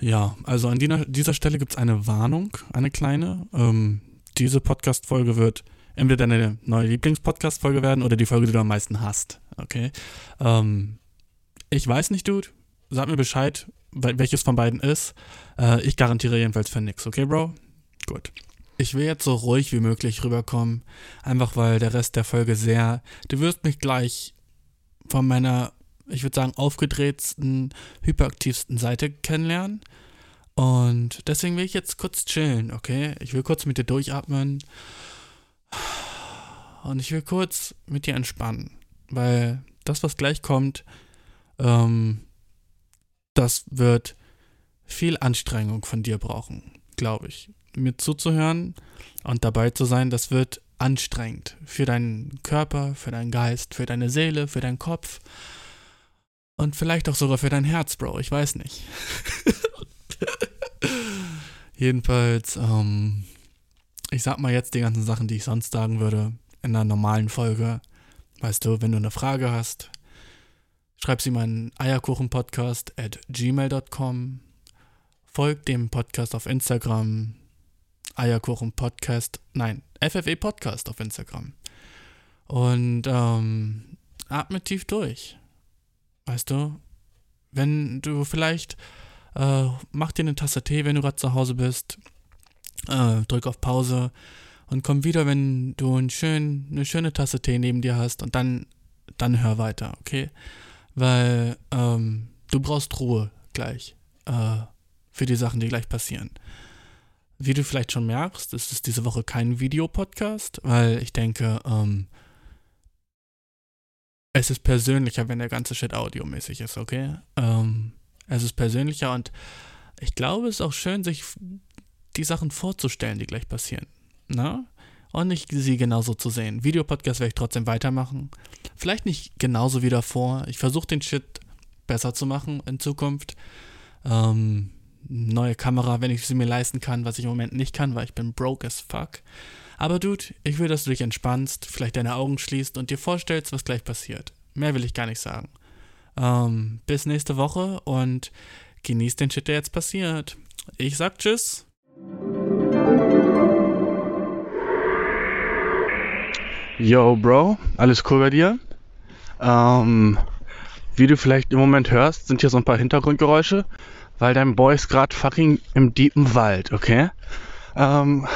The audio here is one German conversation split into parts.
Ja, also an dieser Stelle gibt es eine Warnung, eine kleine. Ähm, diese Podcast-Folge wird entweder deine neue Lieblings-Podcast-Folge werden oder die Folge, die du am meisten hast. Okay. Ähm, ich weiß nicht, Dude. Sag mir Bescheid, welches von beiden ist. Äh, ich garantiere jedenfalls für nix, okay, Bro? Gut. Ich will jetzt so ruhig wie möglich rüberkommen, einfach weil der Rest der Folge sehr. Du wirst mich gleich von meiner, ich würde sagen, aufgedrehtsten, hyperaktivsten Seite kennenlernen. Und deswegen will ich jetzt kurz chillen, okay? Ich will kurz mit dir durchatmen. Und ich will kurz mit dir entspannen. Weil das, was gleich kommt, ähm, das wird viel Anstrengung von dir brauchen, glaube ich. Mir zuzuhören und dabei zu sein, das wird anstrengend für deinen Körper, für deinen Geist, für deine Seele, für deinen Kopf und vielleicht auch sogar für dein Herz, Bro. Ich weiß nicht. Jedenfalls, ähm, ich sag mal jetzt die ganzen Sachen, die ich sonst sagen würde in einer normalen Folge. Weißt du, wenn du eine Frage hast, schreib sie meinen Eierkuchenpodcast at gmail.com. Folg dem Podcast auf Instagram. Eierkuchenpodcast, nein, FFE Podcast auf Instagram. Und ähm, atme tief durch. Weißt du, wenn du vielleicht äh, mach dir eine Tasse Tee, wenn du gerade zu Hause bist. Äh, drück auf Pause und komm wieder, wenn du ein schön, eine schöne Tasse Tee neben dir hast und dann, dann hör weiter, okay? Weil ähm, du brauchst Ruhe gleich äh, für die Sachen, die gleich passieren. Wie du vielleicht schon merkst, ist es diese Woche kein Videopodcast, weil ich denke, ähm, es ist persönlicher, wenn der ganze Shit audiomäßig ist, okay? Ähm, es ist persönlicher und ich glaube, es ist auch schön, sich die Sachen vorzustellen, die gleich passieren. Ne? Und nicht sie genauso zu sehen. Videopodcast werde ich trotzdem weitermachen. Vielleicht nicht genauso wie davor. Ich versuche den Shit besser zu machen in Zukunft. Ähm, neue Kamera, wenn ich sie mir leisten kann, was ich im Moment nicht kann, weil ich bin broke as fuck. Aber Dude, ich will, dass du dich entspannst, vielleicht deine Augen schließt und dir vorstellst, was gleich passiert. Mehr will ich gar nicht sagen. Ähm, bis nächste Woche und genießt den Shit, der jetzt passiert. Ich sag Tschüss. Yo, Bro, alles cool bei dir? Ähm, wie du vielleicht im Moment hörst, sind hier so ein paar Hintergrundgeräusche, weil dein Boy ist gerade fucking im deepen Wald, okay? Ähm,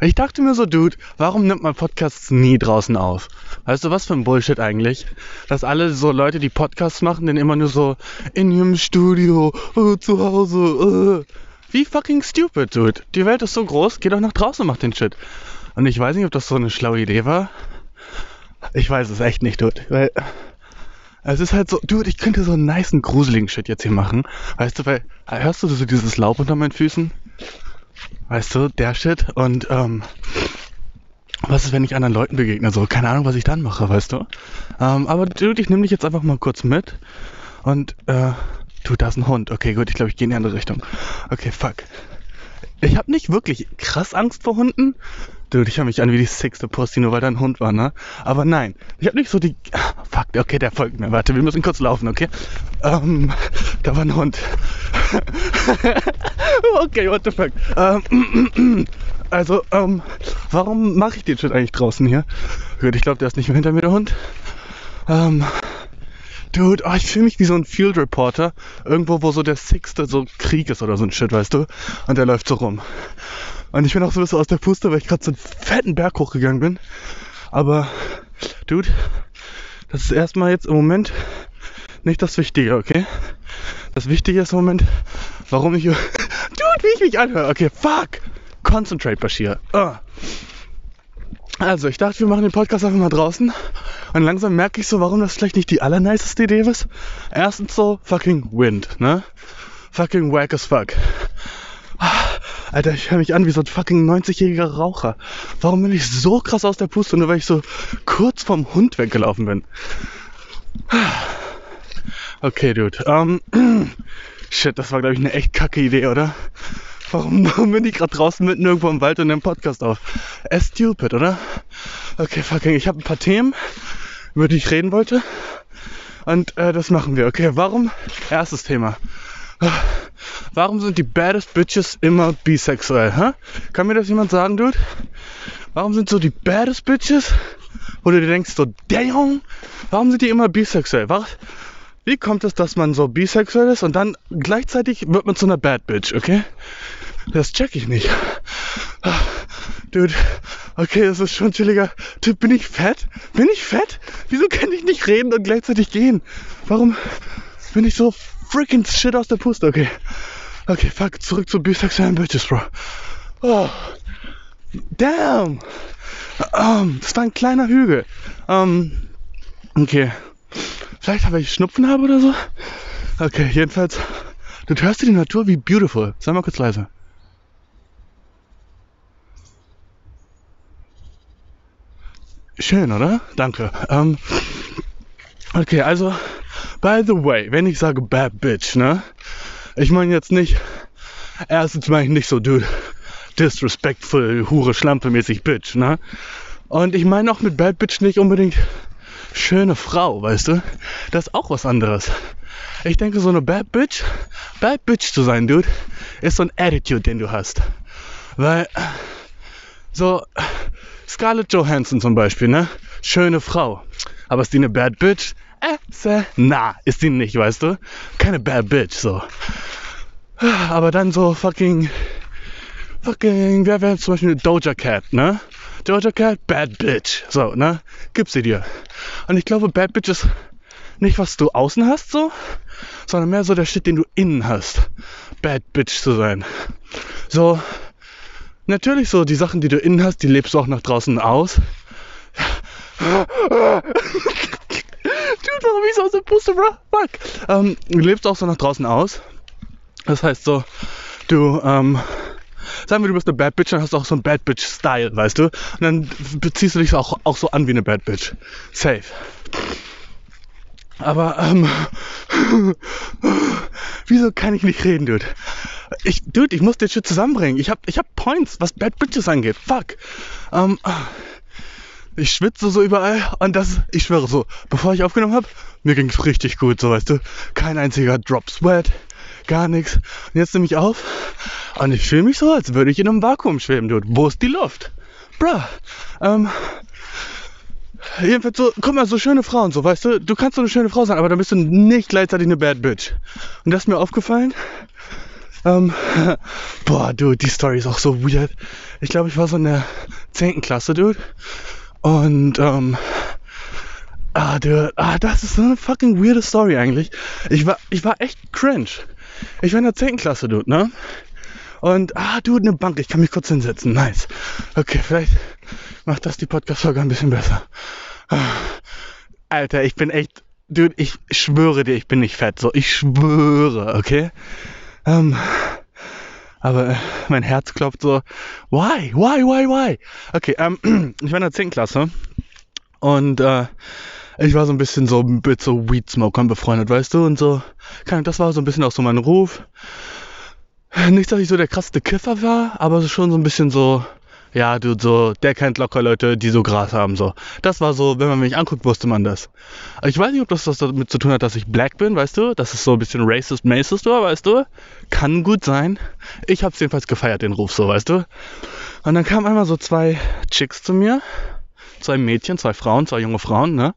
ich dachte mir so, Dude, warum nimmt man Podcasts nie draußen auf? Weißt du, was für ein Bullshit eigentlich? Dass alle so Leute, die Podcasts machen, den immer nur so in ihrem Studio, oh, zu Hause, äh. Wie fucking stupid, Dude. Die Welt ist so groß, geh doch nach draußen und mach den Shit. Und ich weiß nicht, ob das so eine schlaue Idee war. Ich weiß es echt nicht, Dude. Weil es ist halt so, Dude, ich könnte so einen nice gruseligen Shit jetzt hier machen. Weißt du, weil, hörst du so dieses Laub unter meinen Füßen? Weißt du, der Shit. Und ähm, was ist, wenn ich anderen Leuten begegne? So, keine Ahnung, was ich dann mache, weißt du? Ähm, aber Dude, ich nehme dich jetzt einfach mal kurz mit. Und, äh, du, da ist ein Hund. Okay, gut, ich glaube, ich gehe in die andere Richtung. Okay, fuck. Ich habe nicht wirklich krass Angst vor Hunden. Dude, ich höre mich an wie die sechste Pussy, nur weil da ein Hund war, ne? Aber nein, ich habe nicht so die... Fuck, okay, der folgt mir. Warte, wir müssen kurz laufen, okay? Ähm, da war ein Hund. okay, what the fuck? Ähm, also, ähm, warum mache ich den Shit eigentlich draußen hier? Gut, ich glaube, der ist nicht mehr hinter mir, der Hund. Ähm, Dude, oh, ich fühle mich wie so ein Field Reporter. Irgendwo, wo so der sechste so Krieg ist oder so ein Shit, weißt du? Und der läuft so rum. Und ich bin auch so ein bisschen aus der Puste, weil ich gerade so einen fetten Berg hochgegangen bin. Aber, Dude, das ist erstmal jetzt im Moment nicht das Wichtige, okay? Das Wichtige ist im Moment, warum ich. Dude, wie ich mich anhöre. Okay, fuck! Concentrate, Bashir. Oh. Also, ich dachte, wir machen den Podcast einfach mal draußen. Und langsam merke ich so, warum das vielleicht nicht die allerniceste Idee ist. Erstens so, fucking Wind, ne? Fucking wack as fuck. Alter, ich höre mich an wie so ein fucking 90-jähriger Raucher. Warum bin ich so krass aus der Puste, nur weil ich so kurz vom Hund weggelaufen bin? Okay, Dude. Um, shit, das war, glaube ich, eine echt kacke Idee, oder? Warum, warum bin ich gerade draußen mitten irgendwo im Wald und nehme Podcast auf? Es stupid, oder? Okay, fucking, ich habe ein paar Themen, über die ich reden wollte. Und äh, das machen wir. Okay, warum? Erstes Thema. Warum sind die baddest Bitches immer bisexuell? Hä? Kann mir das jemand sagen, Dude? Warum sind so die baddest Bitches, wo du dir denkst, so, damn, warum sind die immer bisexuell? Was? Wie kommt es, dass man so bisexuell ist und dann gleichzeitig wird man zu einer Bad Bitch, okay? Das check ich nicht. Dude, okay, das ist schon chilliger. Dude, bin ich fett? Bin ich fett? Wieso kann ich nicht reden und gleichzeitig gehen? Warum bin ich so freaking shit aus der Puste? Okay. Okay, fuck, zurück zu bisexuellen Bitches, Bro. Oh. Damn! Um, das war ein kleiner Hügel. Um, okay. Vielleicht, weil ich Schnupfen habe oder so? Okay, jedenfalls. Du hörst du die Natur wie beautiful. Sei mal kurz leise. Schön, oder? Danke. Ähm, okay, also, by the way, wenn ich sage bad bitch, ne? Ich meine jetzt nicht, erstens meine ich nicht so, dude, disrespectful, hure, schlampe mäßig bitch, ne? Und ich meine auch mit bad bitch nicht unbedingt schöne Frau, weißt du? Das ist auch was anderes. Ich denke, so eine bad bitch, bad bitch zu sein, dude, ist so ein Attitude, den du hast. Weil, so, Scarlett Johansson zum Beispiel, ne? Schöne Frau. Aber ist die eine Bad Bitch? Äh, na, ist die nicht, weißt du? Keine Bad Bitch, so. Aber dann so fucking, fucking, wer wäre zum Beispiel Doja Cat, ne? Doja Cat, Bad Bitch, so, ne? Gib sie dir. Und ich glaube, Bad Bitch ist nicht, was du außen hast, so, sondern mehr so der Shit, den du innen hast. Bad Bitch zu sein. So, natürlich so die Sachen, die du innen hast, die lebst du auch nach draußen aus. Dude, warum ich so aus der Puste, bro? Fuck. Ähm, du lebst auch so nach draußen aus. Das heißt so, du, ähm, sagen wir, du bist eine Bad Bitch, dann hast du auch so einen Bad Bitch-Style, weißt du? Und dann beziehst du dich auch, auch so an wie eine Bad Bitch. Safe. Aber, ähm, wieso kann ich nicht reden, Dude? Ich, Dude, ich muss den Shit zusammenbringen. Ich hab, ich hab Points, was Bad Bitches angeht. Fuck. Ähm, ich schwitze so überall und das, ich schwöre so, bevor ich aufgenommen habe, mir ging's richtig gut, so weißt du. Kein einziger Drop Sweat, gar nichts. Und jetzt nehme ich auf und ich fühle mich so, als würde ich in einem Vakuum schweben, Dude. Wo ist die Luft? Bruh. Ähm, Jedenfalls so, guck mal, so schöne Frauen, so, weißt du, du kannst so eine schöne Frau sein, aber dann bist du nicht gleichzeitig eine Bad Bitch. Und das ist mir aufgefallen. Ähm, boah, dude, die Story ist auch so weird. Ich glaube, ich war so in der 10. Klasse, dude. Und, ähm, ah, dude, ah, das ist so eine fucking weirde Story eigentlich. Ich war, ich war echt cringe. Ich war in der 10. Klasse, dude, ne? Und, ah, dude, eine Bank, ich kann mich kurz hinsetzen. Nice. Okay, vielleicht macht das die Podcast-Folge ein bisschen besser. Alter, ich bin echt, dude, ich schwöre dir, ich bin nicht fett. So, ich schwöre, okay? Ähm, aber äh, mein Herz klopft so, why, why, why, why? Okay, ähm, ich war in der 10. Klasse und äh, ich war so ein bisschen so mit so Weed-Smokern befreundet, weißt du, und so, das war so ein bisschen auch so mein Ruf. Nicht, dass ich so der krasseste Kiffer war, aber schon so ein bisschen so, ja, du, so, der kennt locker Leute, die so Gras haben, so. Das war so, wenn man mich anguckt, wusste man das. Ich weiß nicht, ob das was damit zu tun hat, dass ich black bin, weißt du? Das ist so ein bisschen racist, macist, weißt du? Kann gut sein. Ich hab's jedenfalls gefeiert, den Ruf, so, weißt du? Und dann kamen einmal so zwei Chicks zu mir. Zwei Mädchen, zwei Frauen, zwei junge Frauen, ne?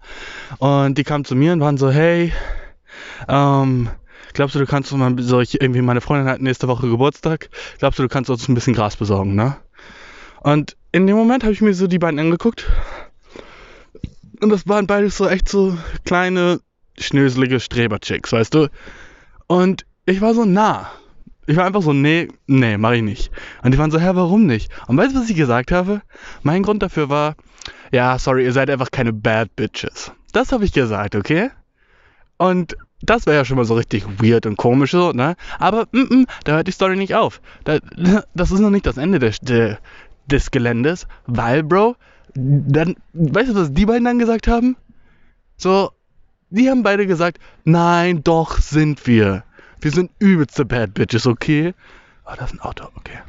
Und die kamen zu mir und waren so, hey, ähm, glaubst du, du kannst uns mal so, ich, irgendwie meine Freundin hat nächste Woche Geburtstag, glaubst du, du kannst uns ein bisschen Gras besorgen, ne? Und in dem Moment habe ich mir so die beiden angeguckt. Und das waren beides so echt so kleine, schnöselige Streberchicks, weißt du? Und ich war so nah. Ich war einfach so, nee, nee, mach ich nicht. Und die waren so, hä, warum nicht? Und weißt du, was ich gesagt habe? Mein Grund dafür war, ja, sorry, ihr seid einfach keine Bad Bitches. Das habe ich gesagt, okay? Und das wäre ja schon mal so richtig weird und komisch so, ne? Aber mm, mm, da hört die Story nicht auf. Da, das ist noch nicht das Ende der, der, des Geländes, weil, Bro, dann, weißt du, was die beiden dann gesagt haben? So, die haben beide gesagt, nein, doch sind wir. Wir sind übelste Bad Bitches, okay? Oh, das ist ein Auto, okay.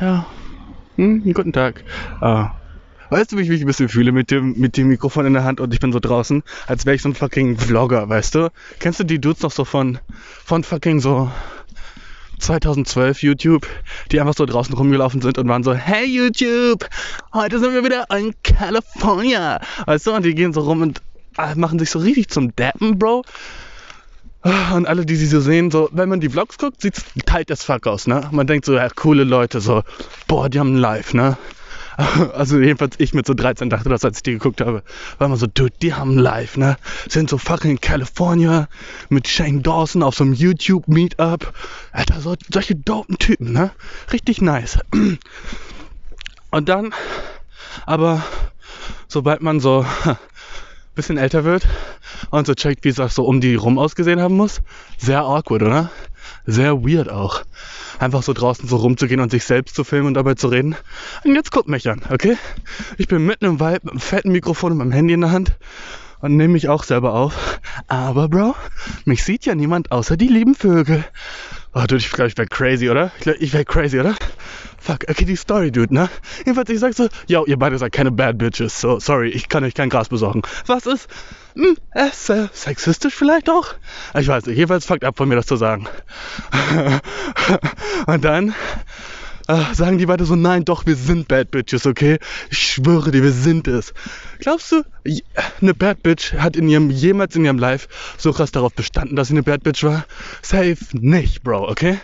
Ja. Hm, guten Tag. Uh, Weißt du, wie ich mich ein bisschen fühle mit dem, mit dem Mikrofon in der Hand und ich bin so draußen, als wäre ich so ein fucking Vlogger, weißt du? Kennst du die Dudes noch so von, von fucking so 2012 YouTube, die einfach so draußen rumgelaufen sind und waren so, hey YouTube, heute sind wir wieder in California. Weißt du, und die gehen so rum und äh, machen sich so richtig zum Dappen, Bro. Und alle, die sie so sehen, so, wenn man die Vlogs guckt, sieht's tight as fuck aus, ne? Man denkt so, ja, coole Leute, so, boah, die haben Live, ne? Also jedenfalls ich mit so 13 dachte das, als ich die geguckt habe, war immer so, dude, die haben live, ne? Sind so fucking California mit Shane Dawson auf so einem YouTube-Meetup. Alter, so, solche dopen Typen, ne? Richtig nice. Und dann, aber sobald man so bisschen älter wird und so checkt, wie es auch so um die rum ausgesehen haben muss, sehr awkward, oder? Sehr weird auch. Einfach so draußen so rumzugehen und sich selbst zu filmen und dabei zu reden. Und jetzt guckt mich an, okay? Ich bin mitten im Wald mit einem fetten Mikrofon und meinem Handy in der Hand und nehme mich auch selber auf. Aber, Bro, mich sieht ja niemand außer die lieben Vögel. Oh, dude, ich glaube, ich wäre crazy, oder? Ich, ich wäre crazy, oder? Fuck, okay, die Story, dude, ne? Jedenfalls, ich sag so, yo, ihr beide seid keine Bad Bitches, so, sorry, ich kann euch kein Gras besorgen. Was ist? Hm, ist äh, sexistisch vielleicht auch? Ich weiß nicht, jedenfalls fuckt ab von mir das zu sagen. Und dann äh, sagen die beide so, nein, doch, wir sind Bad Bitches, okay? Ich schwöre dir, wir sind es. Glaubst du, eine Bad Bitch hat in ihrem, jemals in ihrem Life so krass darauf bestanden, dass sie eine Bad Bitch war? Safe nicht, Bro, okay?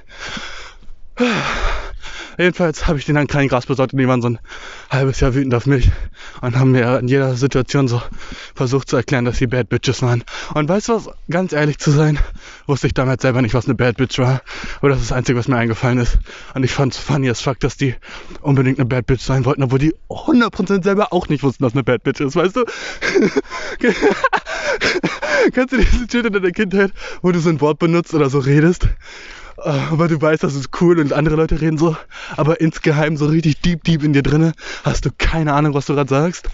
Jedenfalls habe ich denen dann kein Gras besorgt und die waren so ein halbes Jahr wütend auf mich und haben mir in jeder Situation so versucht zu erklären, dass sie Bad Bitches waren. Und weißt du was, ganz ehrlich zu sein, wusste ich damals selber nicht, was eine Bad Bitch war. Aber das ist das Einzige, was mir eingefallen ist. Und ich fand es funny as fuck, dass die unbedingt eine Bad Bitch sein wollten, obwohl die 100% selber auch nicht wussten, was eine Bad Bitch ist, weißt du? Kennst du diese Shit in deiner Kindheit, wo du so ein Wort benutzt oder so redest weil du weißt, das ist cool und andere Leute reden so, aber insgeheim so richtig deep, deep in dir drinne hast du keine Ahnung, was du gerade sagst.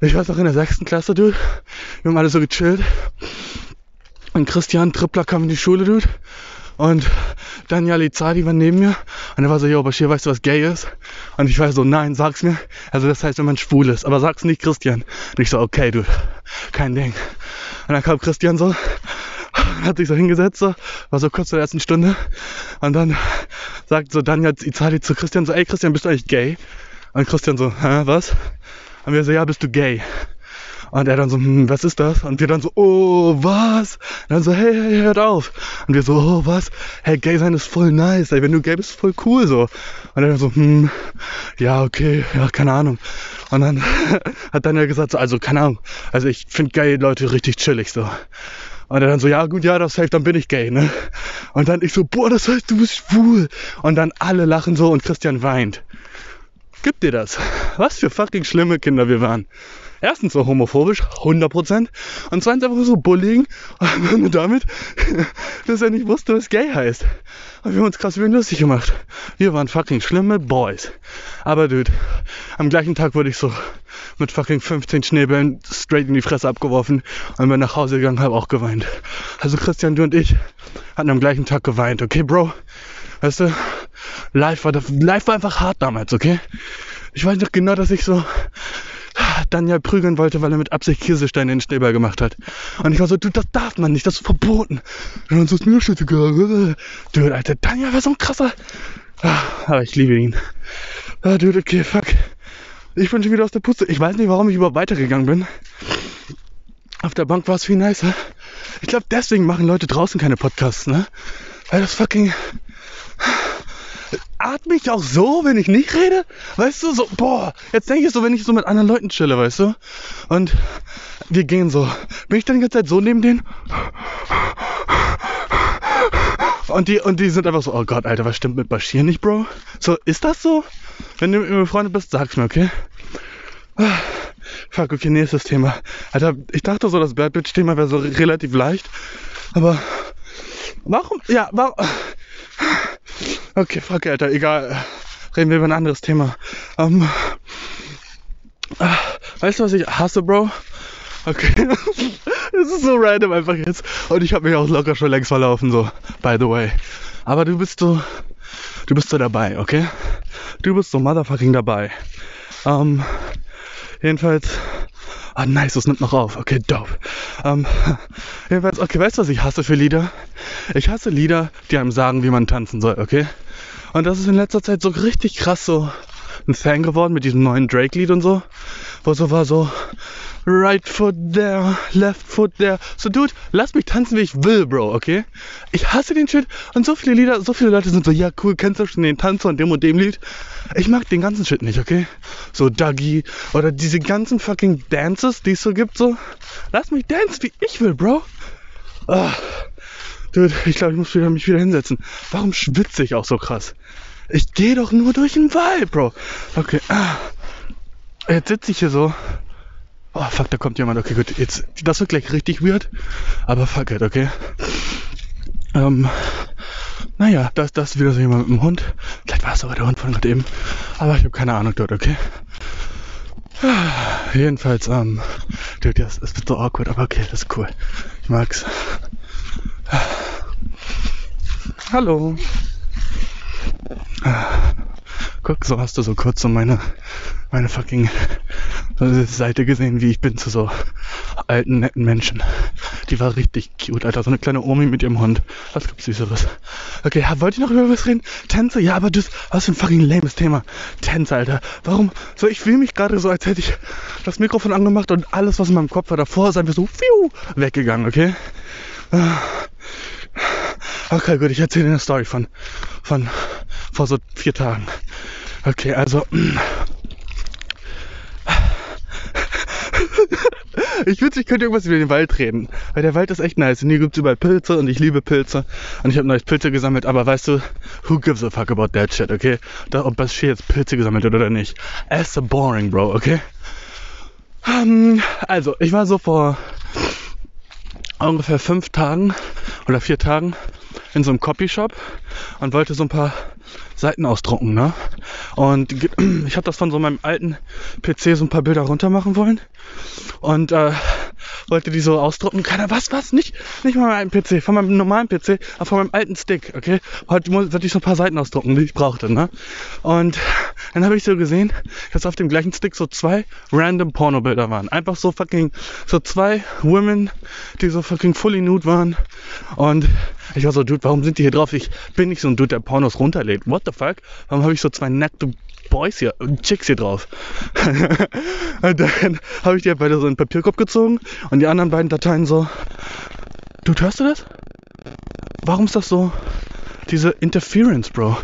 Ich weiß auch in der sechsten Klasse, Dude, wir haben alle so gechillt und Christian Trippler kam in die Schule, Dude und Daniel Izadi war neben mir und er war so, yo, Bashir, weißt du, was gay ist? Und ich war so, nein, sag's mir. Also das heißt, wenn man schwul ist, aber sag's nicht Christian. Und ich so, okay, du, kein Ding. Und dann kam Christian so hat sich so hingesetzt, so, war so kurz zur ersten Stunde. Und dann sagt so Daniel Izali zu Christian so, ey Christian, bist du eigentlich gay? Und Christian so, hä, was? Und wir so, ja, bist du gay? Und er dann so, hm, was ist das? Und wir dann so, oh, was? Und dann so, hey, hey, hört auf. Und wir so, oh, was? Hey, gay sein ist voll nice, ey, wenn du gay bist, voll cool, so. Und er dann so, hm, ja, okay, ja, keine Ahnung. Und dann hat Daniel gesagt, so, also, keine Ahnung, also ich finde gay Leute richtig chillig, so. Und er dann so, ja gut, ja, das hilft, dann bin ich gay, ne? Und dann ich so, boah, das heißt, du bist schwul. Und dann alle lachen so und Christian weint. Gibt dir das? Was für fucking schlimme Kinder wir waren. Erstens so homophobisch, 100%. Und zweitens einfach so Bullying. Und damit, dass er nicht wusste, was gay heißt. Und wir haben uns krass über ihn lustig gemacht. Wir waren fucking schlimme Boys. Aber dude, am gleichen Tag wurde ich so mit fucking 15 Schneebällen straight in die Fresse abgeworfen und bin nach Hause gegangen, habe auch geweint. Also Christian, du und ich hatten am gleichen Tag geweint, okay, Bro? Weißt du, live war, live war einfach hart damals, okay? Ich weiß noch genau, dass ich so Daniel prügeln wollte, weil er mit Absicht Käsesteine in den Schneeball gemacht hat. Und ich war so, du, das darf man nicht, das ist verboten. Und dann so ist mir. Dude, Alter, Daniel war so ein krasser. Ah, aber ich liebe ihn. Ah, dude, okay, fuck. Ich bin schon wieder aus der Puste. Ich weiß nicht, warum ich überhaupt weitergegangen bin. Auf der Bank war es viel nicer. Ich glaube, deswegen machen Leute draußen keine Podcasts, ne? Weil das fucking. Atme ich auch so, wenn ich nicht rede? Weißt du, so, boah, jetzt denke ich so, wenn ich so mit anderen Leuten chille, weißt du? Und wir gehen so. Bin ich dann die ganze Zeit so neben denen? Und die, und die sind einfach so, oh Gott, Alter, was stimmt mit Bashir nicht, Bro? So, ist das so? Wenn du mit mir befreundet bist, sag's mir, okay? Fuck, okay, nächstes Thema. Alter, ich dachte so, das Bad Bitch-Thema wäre so relativ leicht. Aber warum? Ja, warum? Okay, fuck, Alter, egal. Reden wir über ein anderes Thema. Ähm, weißt du, was ich hasse, Bro? Okay. Es ist so random einfach jetzt. Und ich habe mich auch locker schon längst verlaufen, so, by the way. Aber du bist so, du bist so dabei, okay? Du bist so motherfucking dabei. Ähm, jedenfalls. Ah, nice, das nimmt noch auf. Okay, dope. Ähm, okay, weißt du, was ich hasse für Lieder? Ich hasse Lieder, die einem sagen, wie man tanzen soll, okay? Und das ist in letzter Zeit so richtig krass so ein Fan geworden mit diesem neuen Drake-Lied und so. Wo so war so, right foot there, left foot there. So, Dude, lass mich tanzen, wie ich will, Bro, okay? Ich hasse den Shit. Und so viele Lieder, so viele Leute sind so, ja, cool, kennst du schon den Tanz von dem und dem Lied? Ich mag den ganzen Shit nicht, okay? So Dougie oder diese ganzen fucking Dances, die es so gibt, so. Lass mich dance, wie ich will, Bro. Ah. Dude, ich glaube, ich muss wieder, mich wieder hinsetzen. Warum schwitze ich auch so krass? Ich gehe doch nur durch den Wald, Bro. Okay. Ah. Jetzt sitze ich hier so Oh fuck, da kommt jemand. Okay, gut. Jetzt, das wird gleich richtig weird. Aber fuck it, okay. Ähm, naja, das, das ist wieder so jemand mit dem Hund. Vielleicht war es sogar der Hund von gerade eben. Aber ich habe keine Ahnung dort, okay. Jedenfalls, ähm, dude, das, das wird so awkward, aber okay, das ist cool. Ich mag's. Hallo. Guck, so hast du so kurz so meine, meine fucking Seite gesehen, wie ich bin zu so alten, netten Menschen. Die war richtig cute, Alter. So eine kleine Omi mit ihrem Hund. Was gibt's Süßeres? Okay, ja, wollt ihr noch über was reden? Tänze? Ja, aber das, was für ein fucking lames Thema. Tänze, Alter. Warum? So, ich fühle mich gerade so, als hätte ich das Mikrofon angemacht und alles, was in meinem Kopf war davor, ist einfach so fiu, weggegangen, okay? Okay, gut, ich erzähle eine Story von, von vor so vier Tagen. Okay, also. ich wünschte, ich könnte irgendwas über den Wald reden. Weil der Wald ist echt nice. Und hier gibt es überall Pilze und ich liebe Pilze. Und ich habe neues Pilze gesammelt. Aber weißt du, who gives a fuck about that shit, okay? Da, ob Bashir jetzt Pilze gesammelt hat oder nicht. As a boring, bro, okay? Um, also, ich war so vor ungefähr fünf Tagen oder vier Tagen in so einem Copyshop und wollte so ein paar Seiten ausdrucken, ne? Und ich habe das von so meinem alten PC so ein paar Bilder runter machen wollen und äh, wollte die so ausdrucken. Keiner, was, was? Nicht, nicht mal meinem PC, von meinem normalen PC, aber von meinem alten Stick, okay? Heute wollte ich so ein paar Seiten ausdrucken, die ich brauchte, ne? Und dann habe ich so gesehen, dass auf dem gleichen Stick so zwei random Pornobilder waren. Einfach so fucking, so zwei Women, die so fucking fully nude waren. Und ich war so, Dude, warum sind die hier drauf? Ich bin nicht so ein Dude, der Pornos runterlädt. What the fuck? Warum habe ich so zwei nackte Boys hier, Chicks hier drauf. und dann habe ich die halt beide so in den Papierkorb gezogen und die anderen beiden Dateien so. Du hörst du das? Warum ist das so? Diese Interference, Bro.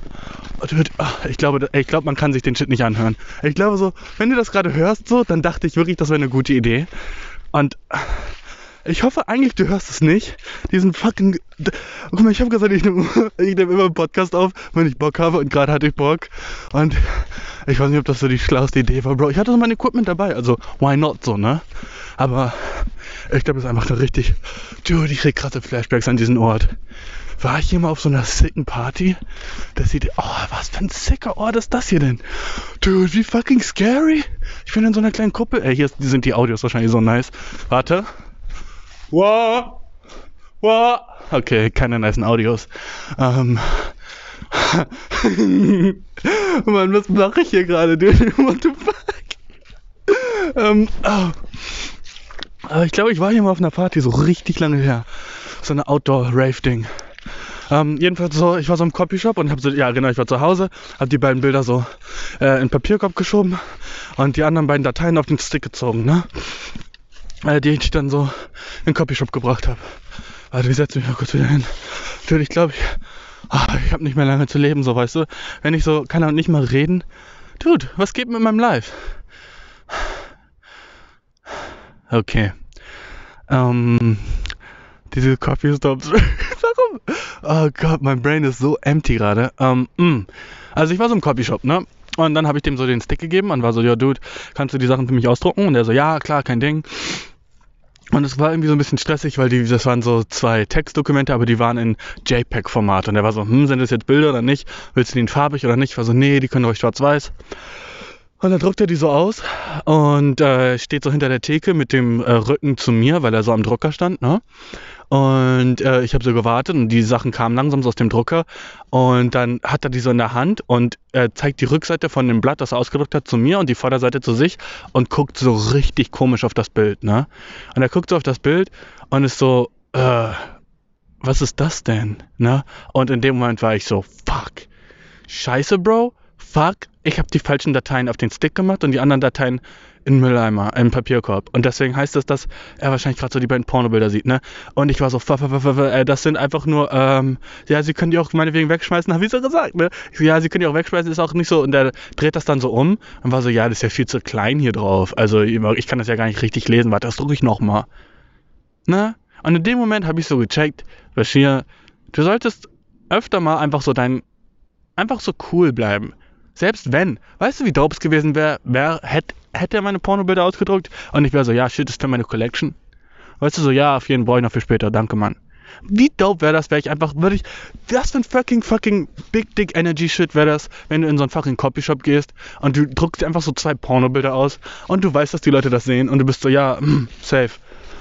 Ich glaube, ich glaube, man kann sich den Shit nicht anhören. Ich glaube so, wenn du das gerade hörst, so, dann dachte ich wirklich, das wäre eine gute Idee. Und ich hoffe eigentlich, du hörst es nicht. Diesen fucking. Guck mal, ich habe gesagt, ich nehme nehm immer einen Podcast auf, wenn ich Bock habe. Und gerade hatte ich Bock. Und ich weiß nicht, ob das so die schlauste Idee war, Bro. Ich hatte so mein Equipment dabei. Also, why not so, ne? Aber ich glaube, es ist einfach nur richtig. Dude, ich krieg krasse Flashbacks an diesen Ort. War ich hier mal auf so einer sicken Party? Das sieht. Oh, was für ein sicker Ort ist das hier denn? Dude, wie fucking scary. Ich bin in so einer kleinen Kuppel. Ey, hier sind die Audios wahrscheinlich so nice. Warte. Wow. Wow. Okay, keine nice Audios. Ähm. Mann, was mache ich hier gerade, dude? What the fuck? Ähm, oh. Ich glaube, ich war hier mal auf einer Party, so richtig lange her. So eine Outdoor-Rave-Ding. Ähm, jedenfalls so, ich war so im Copyshop und habe so, ja genau, ich war zu Hause, habe die beiden Bilder so äh, in Papierkorb geschoben und die anderen beiden Dateien auf den Stick gezogen, ne? Äh, die ich dann so in den Copyshop gebracht habe. Warte, wie setze mich mal kurz wieder hin? Natürlich glaube ich, ach, ich habe nicht mehr lange zu leben, so weißt du. Wenn ich so kann auch nicht mal reden. Dude, was geht mit meinem Live? Okay. Ähm, diese Coffee Stops. Warum? Oh Gott, mein Brain ist so empty gerade. Ähm, mm. also ich war so im Copyshop, ne? Und dann habe ich dem so den Stick gegeben und war so, ja, Dude, kannst du die Sachen für mich ausdrucken? Und er so, ja, klar, kein Ding. Und es war irgendwie so ein bisschen stressig, weil die, das waren so zwei Textdokumente, aber die waren in JPEG-Format. Und er war so, hm, sind das jetzt Bilder oder nicht? Willst du die in farbig oder nicht? Ich war so, nee, die können euch schwarz-weiß. Und dann druckt er die so aus und äh, steht so hinter der Theke mit dem äh, Rücken zu mir, weil er so am Drucker stand, ne? Und äh, ich habe so gewartet und die Sachen kamen langsam so aus dem Drucker. Und dann hat er die so in der Hand und er zeigt die Rückseite von dem Blatt, das er ausgedruckt hat, zu mir und die Vorderseite zu sich und guckt so richtig komisch auf das Bild, ne? Und er guckt so auf das Bild und ist so, äh, was ist das denn? Ne? Und in dem Moment war ich so, fuck. Scheiße, Bro. Fuck. Ich habe die falschen Dateien auf den Stick gemacht und die anderen Dateien in Mülleimer, im Papierkorb. Und deswegen heißt es, dass er wahrscheinlich gerade so die beiden Pornobilder sieht, ne? Und ich war so, äh, das sind einfach nur, ähm, ja, sie können die auch meinetwegen wegschmeißen, habe ich so gesagt, ne? So, ja, sie können die auch wegschmeißen, ist auch nicht so. Und der dreht das dann so um und war so, ja, das ist ja viel zu klein hier drauf. Also ich kann das ja gar nicht richtig lesen. Warte, das drücke ich nochmal. Ne? Und in dem Moment habe ich so gecheckt, Bashir, du solltest öfter mal einfach so dein, einfach so cool bleiben. Selbst wenn, weißt du, wie dope es gewesen wäre, wär, hätte hätte er meine Pornobilder ausgedruckt und ich wäre so, ja, shit, ist für meine Collection. Weißt du, so, ja, auf jeden Fall noch für später, danke, Mann. Wie dope wäre das, wäre ich einfach, würde ich, was für ein fucking, fucking Big Dick Energy Shit wäre das, wenn du in so einen fucking Copyshop gehst und du druckst einfach so zwei Pornobilder aus und du weißt, dass die Leute das sehen und du bist so, ja, mm, safe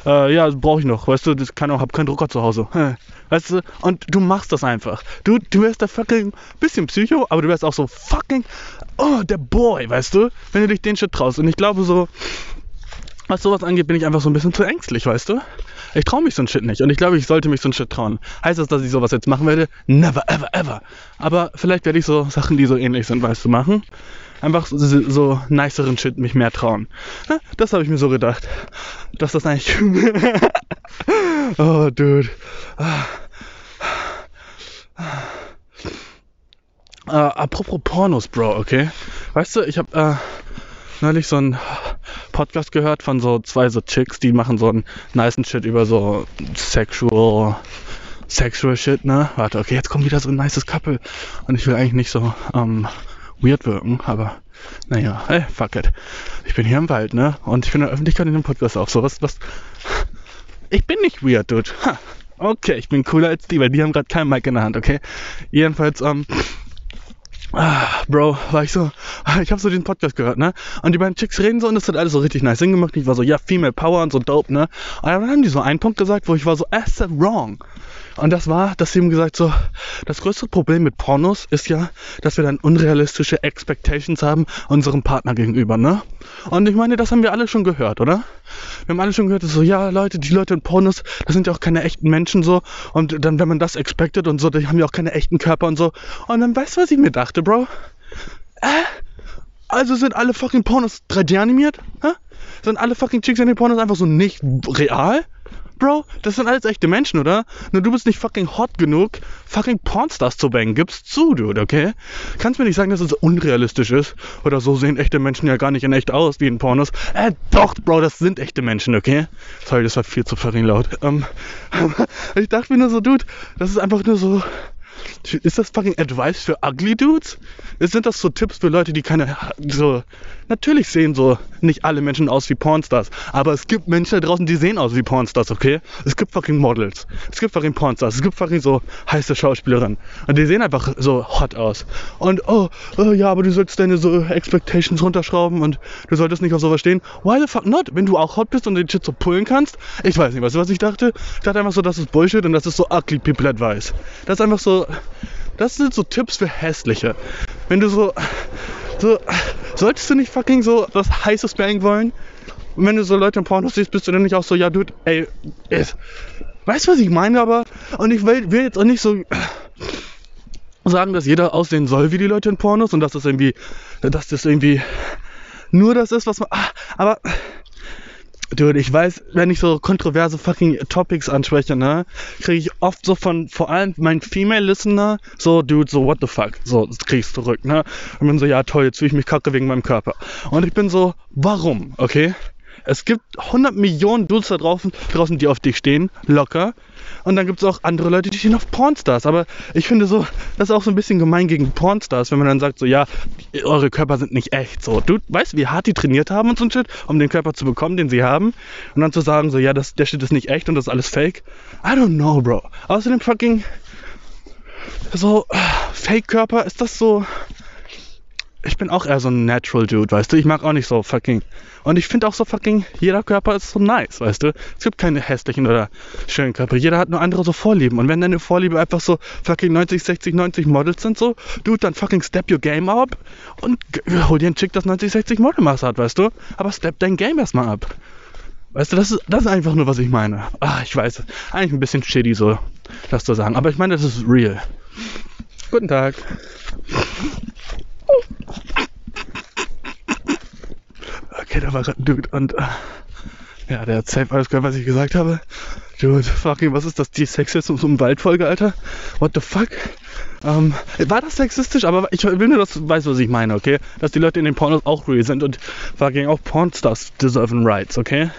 äh, ja, brauche ich noch, weißt du, das kann auch, hab keinen Drucker zu Hause. Weißt du, und du machst das einfach. Du, du wärst da fucking bisschen Psycho, aber du wärst auch so fucking, oh, der Boy, weißt du, wenn du dich den Shit traust. Und ich glaube so, was sowas angeht, bin ich einfach so ein bisschen zu ängstlich, weißt du? Ich traue mich so ein Shit nicht und ich glaube, ich sollte mich so ein Shit trauen. Heißt das, dass ich sowas jetzt machen werde? Never, ever, ever. Aber vielleicht werde ich so Sachen, die so ähnlich sind, weißt du, machen einfach so, so niceren Shit mich mehr trauen. Das habe ich mir so gedacht. Dass das eigentlich. oh, dude. Uh, apropos Pornos, Bro, okay? Weißt du, ich habe äh, neulich so einen Podcast gehört von so zwei so Chicks, die machen so einen niceen Shit über so sexual sexual Shit, ne? Warte, okay, jetzt kommt wieder so ein nices Couple und ich will eigentlich nicht so ähm, weird wirken, aber naja, ey, fuck it. Ich bin hier im Wald, ne? Und ich bin in der Öffentlichkeit in dem Podcast auch so. Was, was? Ich bin nicht weird, dude. Ha. Okay, ich bin cooler als die, weil die haben gerade keinen Mic in der Hand, okay? Jedenfalls, ähm, Ah, Bro, war ich so, ich habe so den Podcast gehört, ne? Und die beiden Chicks reden so und das hat alles so richtig nice hingemacht. Ich war so, ja, Female Power und so dope, ne? Und dann haben die so einen Punkt gesagt, wo ich war so, that's wrong. Und das war, dass sie ihm gesagt so, das größte Problem mit Pornos ist ja, dass wir dann unrealistische Expectations haben unserem Partner gegenüber, ne? Und ich meine, das haben wir alle schon gehört, oder? Wir haben alle schon gehört, so, ja, Leute, die Leute in Pornos, das sind ja auch keine echten Menschen so. Und dann, wenn man das expected und so, die haben ja auch keine echten Körper und so. Und dann weißt du, was ich mir dachte, Bro? Äh? Also sind alle fucking Pornos 3D animiert? Hä? Sind alle fucking Chicks in den Pornos einfach so nicht real? Bro, das sind alles echte Menschen, oder? Nur du bist nicht fucking hot genug, fucking Pornstars zu bangen. Gib's zu, dude, okay? Kannst mir nicht sagen, dass es unrealistisch ist. Oder so sehen echte Menschen ja gar nicht in echt aus wie in Pornos. Äh, doch, Bro, das sind echte Menschen, okay? Sorry, das war viel zu fucking laut. Ähm, ich dachte mir nur so, dude, das ist einfach nur so ist das fucking Advice für Ugly Dudes? Sind das so Tipps für Leute, die keine so natürlich sehen so nicht alle Menschen aus wie Pornstars, aber es gibt Menschen da draußen, die sehen aus wie Pornstars, okay? Es gibt fucking Models, es gibt fucking Pornstars, es gibt fucking so heiße Schauspielerinnen und die sehen einfach so hot aus. Und oh, oh ja, aber du sollst deine so Expectations runterschrauben und du solltest nicht auf sowas stehen. Why the fuck not? Wenn du auch hot bist und den Shit so pullen kannst? Ich weiß nicht, weißt du, was ich dachte? Ich dachte einfach so, das ist Bullshit und das ist so ugly people advice. Das ist einfach so das sind so Tipps für Hässliche. Wenn du so, so, solltest du nicht fucking so was Heißes bangen wollen? Und wenn du so Leute im Porno siehst, bist du dann nicht auch so, ja, dude, ey, ist, weißt du, was ich meine, aber, und ich will, will jetzt auch nicht so sagen, dass jeder aussehen soll wie die Leute in Pornos und dass das irgendwie, dass das irgendwie nur das ist, was man, ah, aber, Dude, ich weiß, wenn ich so kontroverse fucking Topics anspreche, ne, kriege ich oft so von vor allem meinen Female Listener so, Dude, so what the fuck, so krieg ich's zurück, ne? Und bin so, ja toll, jetzt fühle ich mich kacke wegen meinem Körper. Und ich bin so, warum, okay? Es gibt 100 Millionen Dudes da draußen, draußen, die auf dich stehen, locker. Und dann gibt es auch andere Leute, die stehen auf Pornstars. Aber ich finde so, das ist auch so ein bisschen gemein gegen Pornstars, wenn man dann sagt, so, ja, eure Körper sind nicht echt. So, du weißt, wie hart die trainiert haben und so ein Shit, um den Körper zu bekommen, den sie haben. Und dann zu sagen, so, ja, das, der Shit ist nicht echt und das ist alles fake. I don't know, Bro. Außerdem fucking, so, Fake-Körper, ist das so, ich bin auch eher so ein Natural Dude, weißt du? Ich mag auch nicht so fucking. Und ich finde auch so fucking, jeder Körper ist so nice, weißt du? Es gibt keine hässlichen oder schönen Körper. Jeder hat nur andere so Vorlieben. Und wenn deine Vorliebe einfach so fucking 90, 60, 90 Models sind, so, Dude, dann fucking step your game up und hol dir einen Chick, das 90, 60 Modelmaß hat, weißt du? Aber step dein Game erstmal ab. Weißt du, das ist, das ist einfach nur, was ich meine. Ah, ich weiß, eigentlich ein bisschen shitty so, das zu sagen. Aber ich meine, das ist real. Guten Tag. Okay, da war gerade ein Dude und äh, ja, der hat safe alles gehört, was ich gesagt habe. Dude, fucking, was ist das? Die Sexismus um Waldfolge, Alter? What the fuck? Ähm, war das sexistisch? Aber ich will nur, dass du weißt, was ich meine, okay? Dass die Leute in den Pornos auch real sind und fucking auch Pornstars deserven rights, okay?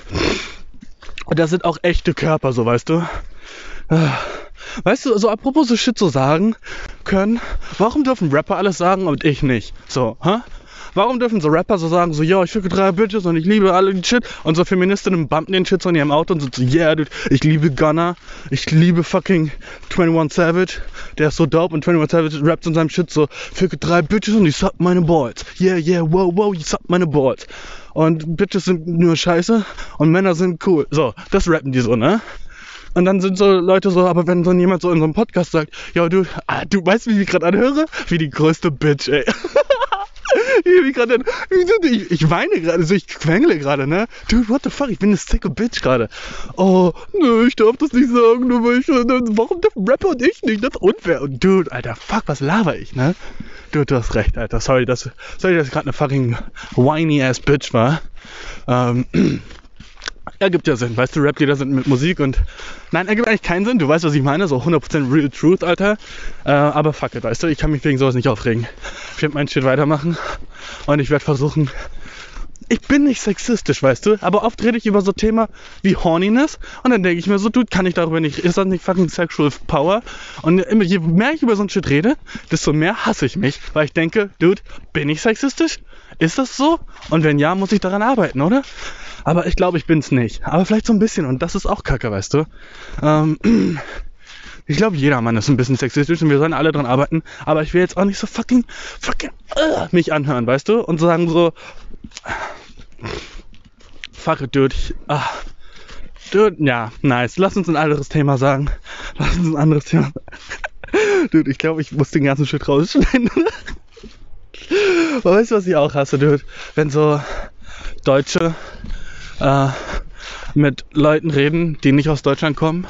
Und das sind auch echte Körper, so weißt du? Weißt du, so apropos so Shit so sagen können, warum dürfen Rapper alles sagen und ich nicht? So, hä? Warum dürfen so Rapper so sagen, so, yo, ich ficke drei Bitches und ich liebe alle den Shit und so Feministinnen bumpen den Shit so in ihrem Auto und sind so, yeah, dude, ich liebe Gunner, ich liebe fucking 21 Savage, der ist so dope und 21 Savage rappt in seinem Shit so, ficke drei Bitches und ich suck meine Balls. Yeah, yeah, wow, wow, ich suck meine Balls. Und Bitches sind nur scheiße und Männer sind cool. So, das rappen die so, ne? Und dann sind so Leute so, aber wenn so jemand so in so einem Podcast sagt, ja, du, ah, du weißt, wie ich gerade anhöre? Wie die größte Bitch, ey. ich, grad, ich, ich weine gerade, also ich quengle gerade, ne? Dude, what the fuck, ich bin eine sicke Bitch gerade. Oh, nö, ich darf das nicht sagen, nur weil ich, warum dürfen Rapper und ich nicht? Das ist unfair. Und dude, Alter, fuck, was laber ich, ne? Dude, du hast recht, Alter. Sorry, dass, sorry, dass ich gerade eine fucking whiny ass Bitch war. Ähm, ergibt ja Sinn, weißt du, Rap-Lieder sind mit Musik und nein, ergibt eigentlich keinen Sinn, du weißt, was ich meine, so 100% Real Truth, Alter, äh, aber fuck it, weißt du, ich kann mich wegen sowas nicht aufregen. Ich werde meinen Shit weitermachen und ich werde versuchen, ich bin nicht sexistisch, weißt du, aber oft rede ich über so Thema wie Horniness und dann denke ich mir so, dude, kann ich darüber nicht, ist das nicht fucking sexual power? Und je mehr ich über so ein Shit rede, desto mehr hasse ich mich, weil ich denke, dude, bin ich sexistisch? Ist das so? Und wenn ja, muss ich daran arbeiten, oder? Aber ich glaube, ich bin's nicht. Aber vielleicht so ein bisschen und das ist auch kacke, weißt du? Ähm, ich glaube, jeder Mann ist ein bisschen sexistisch und wir sollen alle dran arbeiten. Aber ich will jetzt auch nicht so fucking, fucking uh, mich anhören, weißt du? Und sagen so, fuck it, dude. Ich, ah, dude, ja, nice. Lass uns ein anderes Thema sagen. Lass uns ein anderes Thema sagen. Dude, ich glaube, ich muss den ganzen Shit rausschneiden. Aber weißt du, was ich auch hasse, dude? Wenn so Deutsche äh, mit Leuten reden, die nicht aus Deutschland kommen.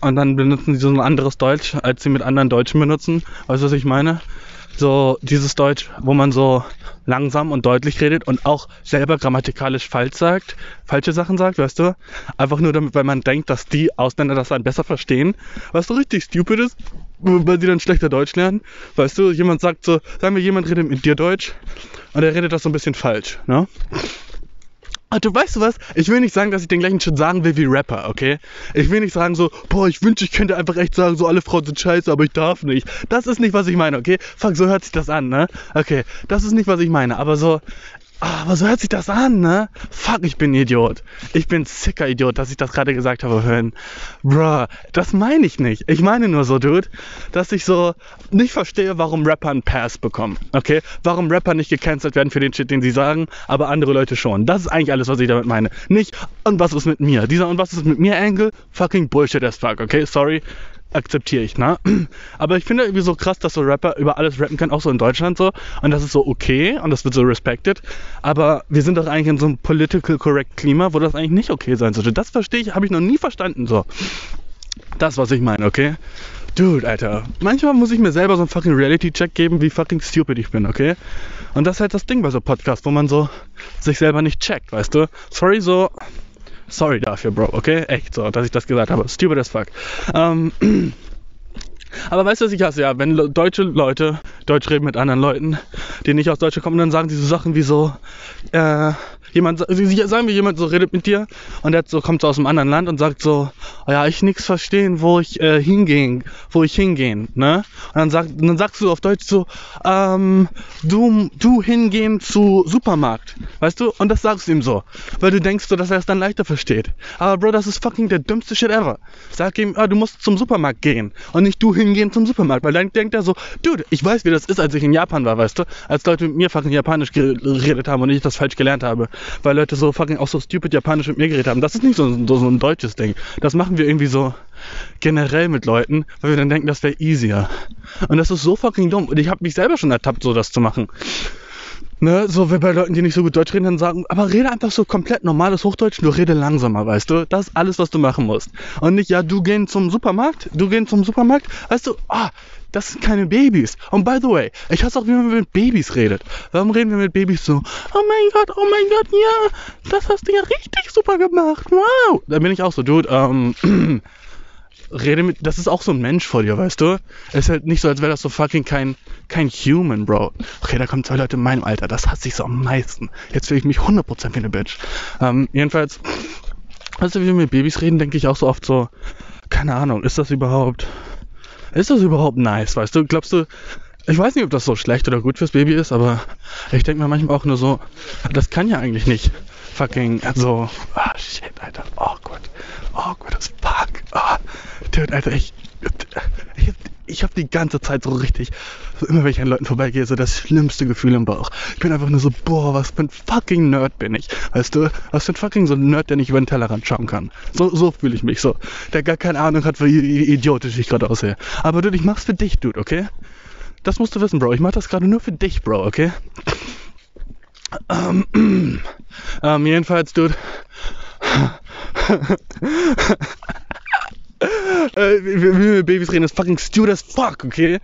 Und dann benutzen sie so ein anderes Deutsch, als sie mit anderen Deutschen benutzen. Weißt du, was ich meine? So dieses Deutsch, wo man so langsam und deutlich redet und auch selber grammatikalisch falsch sagt, falsche Sachen sagt, weißt du? Einfach nur damit, weil man denkt, dass die Ausländer das dann besser verstehen. Was so richtig stupid ist, weil sie dann schlechter Deutsch lernen. Weißt du, jemand sagt so, sagen wir, jemand redet mit dir Deutsch und er redet das so ein bisschen falsch, ne? Ah, weißt du was? Ich will nicht sagen, dass ich den gleichen Shit sagen will wie Rapper, okay? Ich will nicht sagen so, boah, ich wünsche, ich könnte einfach echt sagen, so alle Frauen sind scheiße, aber ich darf nicht. Das ist nicht, was ich meine, okay? Fuck, so hört sich das an, ne? Okay, das ist nicht, was ich meine, aber so, aber so hört sich das an, ne? Fuck, ich bin Idiot. Ich bin sicker Idiot, dass ich das gerade gesagt habe vorhin. Bruh, das meine ich nicht. Ich meine nur so, Dude, dass ich so nicht verstehe, warum Rapper einen Pass bekommen. Okay? Warum Rapper nicht gecancelt werden für den Shit, den sie sagen, aber andere Leute schon. Das ist eigentlich alles, was ich damit meine. Nicht, und was ist mit mir? Dieser und was ist mit mir Angle? Fucking Bullshit as fuck, okay? Sorry akzeptiere ich, ne? Aber ich finde irgendwie so krass, dass so Rapper über alles rappen können, auch so in Deutschland so. Und das ist so okay und das wird so respected. Aber wir sind doch eigentlich in so einem political correct Klima, wo das eigentlich nicht okay sein sollte. Das verstehe ich, habe ich noch nie verstanden, so. Das, was ich meine, okay? Dude, Alter. Manchmal muss ich mir selber so einen fucking Reality-Check geben, wie fucking stupid ich bin, okay? Und das ist halt das Ding bei so Podcasts, wo man so sich selber nicht checkt, weißt du? Sorry, so Sorry dafür, Bro, okay? Echt so, dass ich das gesagt habe. Stupid as fuck. Ähm, aber weißt du, was ich hasse? Ja, wenn deutsche Leute Deutsch reden mit anderen Leuten, die nicht aus Deutschland kommen, dann sagen sie so Sachen wie so, äh, jemand, sagen wir, jemand so redet mit dir und der so, kommt so aus einem anderen Land und sagt so, oh ja, ich nix verstehen, wo ich äh, hingehen, wo ich hingehen, ne? Und dann, sagt, dann sagst du auf Deutsch so, ähm, du, du hingehen zu Supermarkt, weißt du? Und das sagst du ihm so, weil du denkst so, dass er es dann leichter versteht. Aber Bro, das ist fucking der dümmste Shit ever. Sag ihm, ah, du musst zum Supermarkt gehen und nicht du hingehen zum Supermarkt, weil dann denkt er so, dude, ich weiß, wie das ist, als ich in Japan war, weißt du? Als Leute mit mir fucking Japanisch geredet haben und ich das falsch gelernt habe, weil Leute so fucking auch so stupid Japanisch mit mir geredet haben. Das ist nicht so, so, so ein deutsches Ding. Das machen wir irgendwie so generell mit Leuten, weil wir dann denken, das wäre easier. Und das ist so fucking dumm. Und ich habe mich selber schon ertappt, so das zu machen. Ne, so wie bei Leuten, die nicht so gut Deutsch reden, dann sagen, aber rede einfach so komplett normales Hochdeutsch, nur rede langsamer, weißt du? Das ist alles, was du machen musst. Und nicht, ja, du gehen zum Supermarkt, du gehen zum Supermarkt, weißt du, ah, das sind keine Babys. Und by the way, ich hasse auch, wie man mit Babys redet. Warum reden wir mit Babys so? Oh mein Gott, oh mein Gott, ja, das hast du ja richtig super gemacht. Wow. Da bin ich auch so, Dude, ähm, rede mit, das ist auch so ein Mensch vor dir, weißt du? Es ist halt nicht so, als wäre das so fucking kein, kein Human, Bro. Okay, da kommen zwei Leute in meinem Alter, das hasse ich so am meisten. Jetzt fühle ich mich 100% wie eine Bitch. Ähm, jedenfalls, weißt du, wie wir mit Babys reden, denke ich auch so oft so, keine Ahnung, ist das überhaupt, ist das überhaupt nice, weißt du? Glaubst du, ich weiß nicht, ob das so schlecht oder gut fürs Baby ist, aber ich denke mir manchmal auch nur so, das kann ja eigentlich nicht fucking so, ah shit, Alter, awkward, awkward as fuck, ah, dude, Alter, ich, ich, ich habe die ganze Zeit so richtig, so immer wenn ich an Leuten vorbeigehe, so das schlimmste Gefühl im Bauch. Ich bin einfach nur so, boah, was für ein fucking Nerd bin ich. Weißt du, was für ein fucking so ein Nerd, der nicht über den Tellerrand schauen kann. So, so fühle ich mich so. Der gar keine Ahnung hat, wie idiotisch ich gerade aussehe. Aber dude, ich mach's für dich, Dude, okay? Das musst du wissen, Bro. Ich mach das gerade nur für dich, Bro, okay? Ähm, ähm, jedenfalls, Dude. Äh, wie wir mit Babys reden, ist fucking stupid as fuck, okay?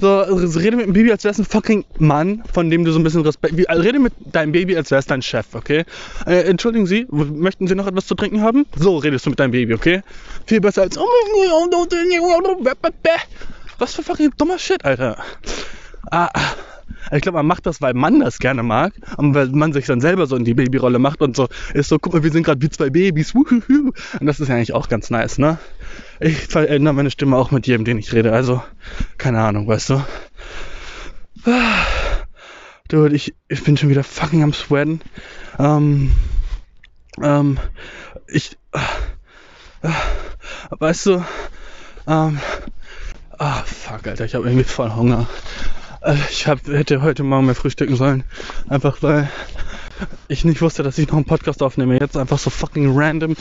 So, also, rede mit einem Baby, als wär's ein fucking Mann, von dem du so ein bisschen Respekt. Wie, also, rede mit deinem Baby, als wär's dein Chef, okay? Äh, entschuldigen Sie, möchten Sie noch etwas zu trinken haben? So redest du mit deinem Baby, okay? Viel besser als. Was für fucking dummer Shit, Alter. Ah. Ich glaube, man macht das, weil man das gerne mag und weil man sich dann selber so in die Babyrolle macht und so ist so, guck mal, wir sind gerade wie zwei Babys. Und das ist ja eigentlich auch ganz nice, ne? Ich verändere meine Stimme auch mit jedem, den ich rede. Also, keine Ahnung, weißt du. Dude, ich, ich bin schon wieder fucking am Sweaten. Ähm, ähm, ich, äh, weißt du, ähm, ah, fuck, Alter, ich habe irgendwie voll Hunger. Also ich hab, hätte heute Morgen mehr frühstücken sollen. Einfach weil ich nicht wusste, dass ich noch einen Podcast aufnehme. Jetzt einfach so fucking random.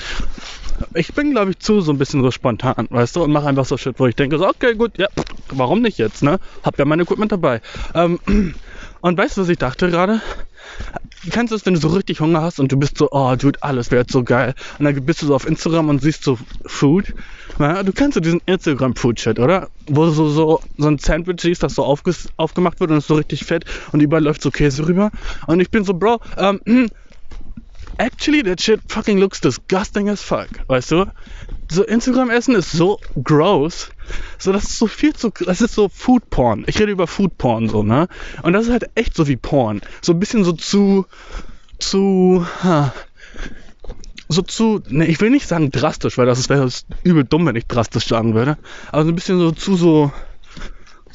Ich bin, glaube ich, zu so ein bisschen so spontan, weißt du, und mache einfach so Shit, wo ich denke, so, okay, gut, ja, warum nicht jetzt, ne? Hab ja mein Equipment dabei. Ähm, und weißt du, was ich dachte gerade? Kennst du es, wenn du so richtig Hunger hast und du bist so, oh, dude, alles wäre jetzt so geil. Und dann bist du so auf Instagram und siehst so Food. Ja, du kennst so diesen Instagram-Food-Shit, oder? Wo so, so, so ein Sandwich siehst, das so aufgemacht wird und ist so richtig fett und überall läuft so Käse rüber. Und ich bin so, Bro, ähm, actually, that shit fucking looks disgusting as fuck, weißt du? So Instagram-Essen ist so gross, so das ist so viel zu, das ist so Food Porn. Ich rede über Food Porn so, ne? Und das ist halt echt so wie Porn. So ein bisschen so zu, zu, ha, so zu, ne, ich will nicht sagen drastisch, weil das wäre übel dumm, wenn ich drastisch sagen würde. Aber so ein bisschen so zu so,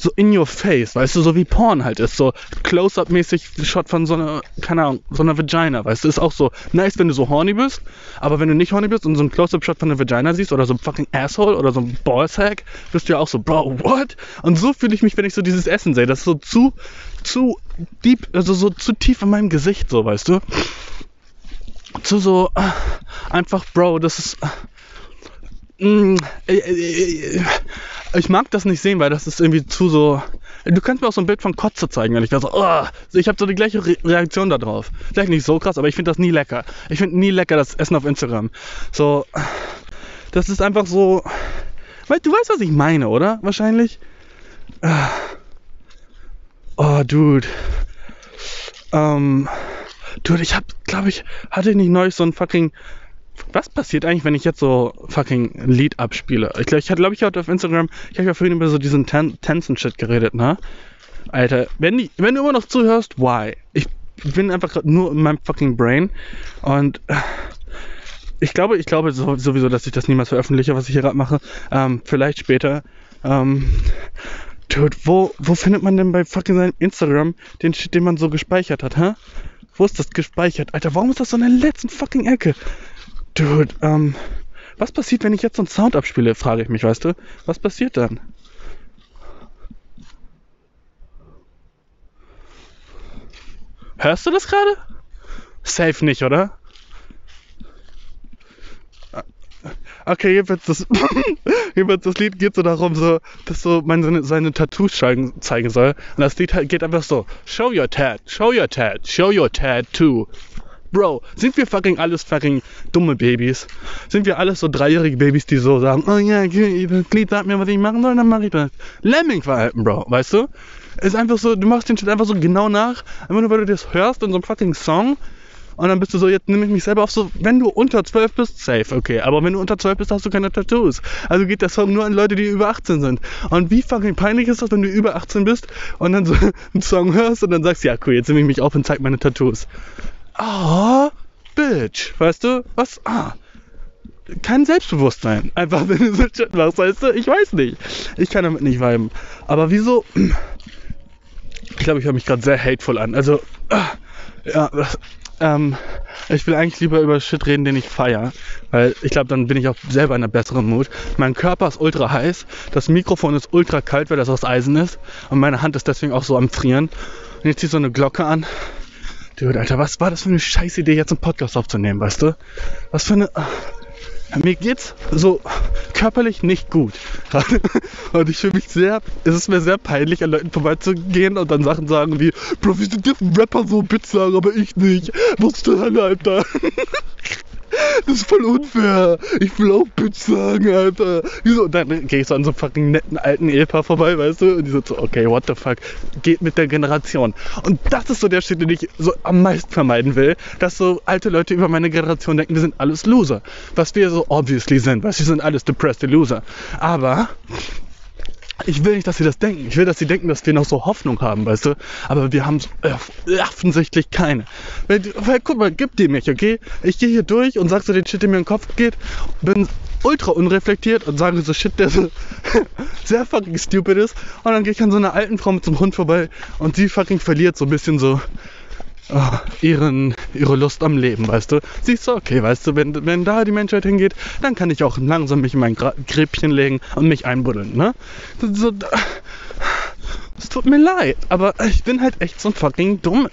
so in your face, weißt du, so wie Porn halt ist, so Close-up-mäßig Shot von so einer, keine Ahnung, so einer Vagina, weißt du, ist auch so nice, wenn du so horny bist, aber wenn du nicht horny bist und so ein Close-up-Shot von einer Vagina siehst oder so ein fucking Asshole oder so ein Ballsack, bist du ja auch so, Bro, what? Und so fühle ich mich, wenn ich so dieses Essen sehe, das ist so zu, zu deep, also so zu tief in meinem Gesicht, so, weißt du? Zu so, äh, einfach, Bro, das ist, äh, ich mag das nicht sehen, weil das ist irgendwie zu so. Du kannst mir auch so ein Bild von Kotze zeigen, wenn ich da so, oh, ich habe so die gleiche Re Reaktion da drauf. Vielleicht nicht so krass, aber ich finde das nie lecker. Ich finde nie lecker das Essen auf Instagram. So, das ist einfach so. Weil du weißt, was ich meine, oder? Wahrscheinlich. Oh, Dude. Ähm, Dude, ich hab, glaube ich, hatte ich nicht neulich so ein fucking was passiert eigentlich, wenn ich jetzt so fucking Lied abspiele? Ich glaube, ich hatte, glaube ich, heute auf Instagram, ich habe ja vorhin über so diesen Tan Tanzen-Shit geredet, ne? Alter, wenn, die, wenn du immer noch zuhörst, why? Ich, bin einfach gerade nur in meinem fucking Brain und äh, ich glaube, ich glaube sowieso, dass ich das niemals veröffentliche, was ich hier gerade mache. Ähm, vielleicht später. Ähm, Dude, wo, wo findet man denn bei fucking seinem Instagram den Shit, den man so gespeichert hat, hä? Wo ist das gespeichert? Alter, warum ist das so in der letzten fucking Ecke? Dude, ähm, was passiert, wenn ich jetzt so einen Sound abspiele, frage ich mich, weißt du? Was passiert dann? Hörst du das gerade? Safe nicht, oder? Okay, jedenfalls das, jedenfalls das Lied geht so darum, so, dass so man seine, seine Tattoos zeigen, zeigen soll. Und das Lied geht einfach so: Show your tat, show your tat, show your tattoo. Bro, sind wir fucking alles fucking dumme Babys? Sind wir alles so dreijährige Babys, die so sagen, oh ja, das Lied sagt mir, was ich machen soll, dann mach ich das. Lemming-Verhalten, Bro, weißt du? Ist einfach so, du machst den Shit einfach so genau nach, einfach nur weil du das hörst in so einem fucking Song und dann bist du so, jetzt nehme ich mich selber auf so, wenn du unter 12 bist, safe, okay. Aber wenn du unter 12 bist, hast du keine Tattoos. Also geht der Song nur an Leute, die über 18 sind. Und wie fucking peinlich ist das, wenn du über 18 bist und dann so einen Song hörst und dann sagst, ja cool, jetzt nehme ich mich auf und zeig meine Tattoos. Oh, Bitch. Weißt du? Was? Ah. Kein Selbstbewusstsein. Einfach, wenn du so Shit machst, weißt du? Ich weiß nicht. Ich kann damit nicht viben. Aber wieso? Ich glaube, ich höre mich gerade sehr hateful an. Also, ah, ja, ähm, ich will eigentlich lieber über Shit reden, den ich feier, weil ich glaube, dann bin ich auch selber in einer besseren Mut. Mein Körper ist ultra heiß, das Mikrofon ist ultra kalt, weil das aus Eisen ist und meine Hand ist deswegen auch so am Frieren. Und jetzt zieht so eine Glocke an. Dude, Alter, was war das für eine scheiß Idee, jetzt einen Podcast aufzunehmen, weißt du? Was für eine... Mir geht's so körperlich nicht gut. und ich fühle mich sehr, es ist mir sehr peinlich, an Leuten vorbeizugehen und dann Sachen sagen wie, Bro, wie sind ein Rapper so sagen, aber ich nicht. Was zur Hölle, Alter? Das ist voll unfair. Ich will auch Bitch sagen, Alter. Und dann gehe ich so an so fucking netten alten Ehepaar vorbei, weißt du? Und die so, okay, what the fuck. Geht mit der Generation. Und das ist so der Shit, den ich so am meisten vermeiden will, dass so alte Leute über meine Generation denken, wir sind alles Loser. Was wir so obviously sind, weil wir sind alles depressed Loser. Aber ich will nicht, dass sie das denken. Ich will, dass sie denken, dass wir noch so Hoffnung haben, weißt du? Aber wir haben äh, offensichtlich keine. Weil, weil, guck mal, gib die mich, okay? Ich gehe hier durch und sag so den Shit, der mir in den Kopf geht, bin ultra unreflektiert und sage so Shit, der so sehr fucking stupid ist. Und dann gehe ich an so einer alten Frau mit so einem Hund vorbei und sie fucking verliert so ein bisschen so oh, ihren, ihre Lust am Leben, weißt du. Siehst du, okay, weißt du, wenn, wenn da die Menschheit hingeht, dann kann ich auch langsam mich in mein Gräbchen legen und mich einbuddeln, ne? So, es tut mir leid, aber ich bin halt echt so ein fucking dumm,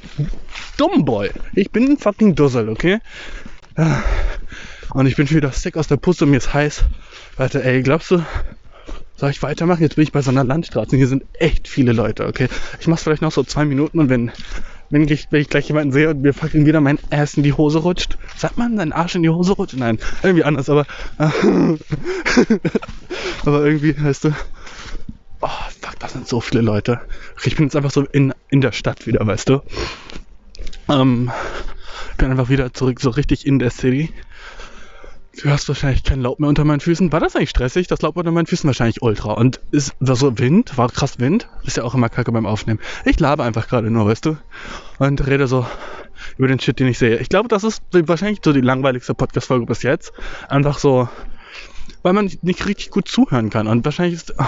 dumm Boy. Ich bin ein fucking Dussel, okay? Und ich bin wieder sick aus der Puste und mir ist heiß. Warte, ey, glaubst du, soll ich weitermachen? Jetzt bin ich bei so einer Landstraße hier sind echt viele Leute, okay? Ich mach's vielleicht noch so zwei Minuten und wenn wenn ich, wenn ich gleich jemanden sehe und mir fucking wieder mein Ass in die Hose rutscht. Sagt man, dein Arsch in die Hose rutscht? Nein, irgendwie anders, aber. aber irgendwie, weißt du. Oh, fuck, das sind so viele Leute. Ich bin jetzt einfach so in, in der Stadt wieder, weißt du. Ähm, bin einfach wieder zurück, so richtig in der City. Du hast wahrscheinlich kein Laub mehr unter meinen Füßen. War das eigentlich stressig? Das Laub unter meinen Füßen wahrscheinlich ultra. Und ist war so Wind? War krass Wind? Ist ja auch immer kacke beim Aufnehmen. Ich labe einfach gerade nur, weißt du? Und rede so über den Shit, den ich sehe. Ich glaube, das ist wahrscheinlich so die langweiligste Podcast-Folge bis jetzt. Einfach so, weil man nicht richtig gut zuhören kann. Und wahrscheinlich ist, oh,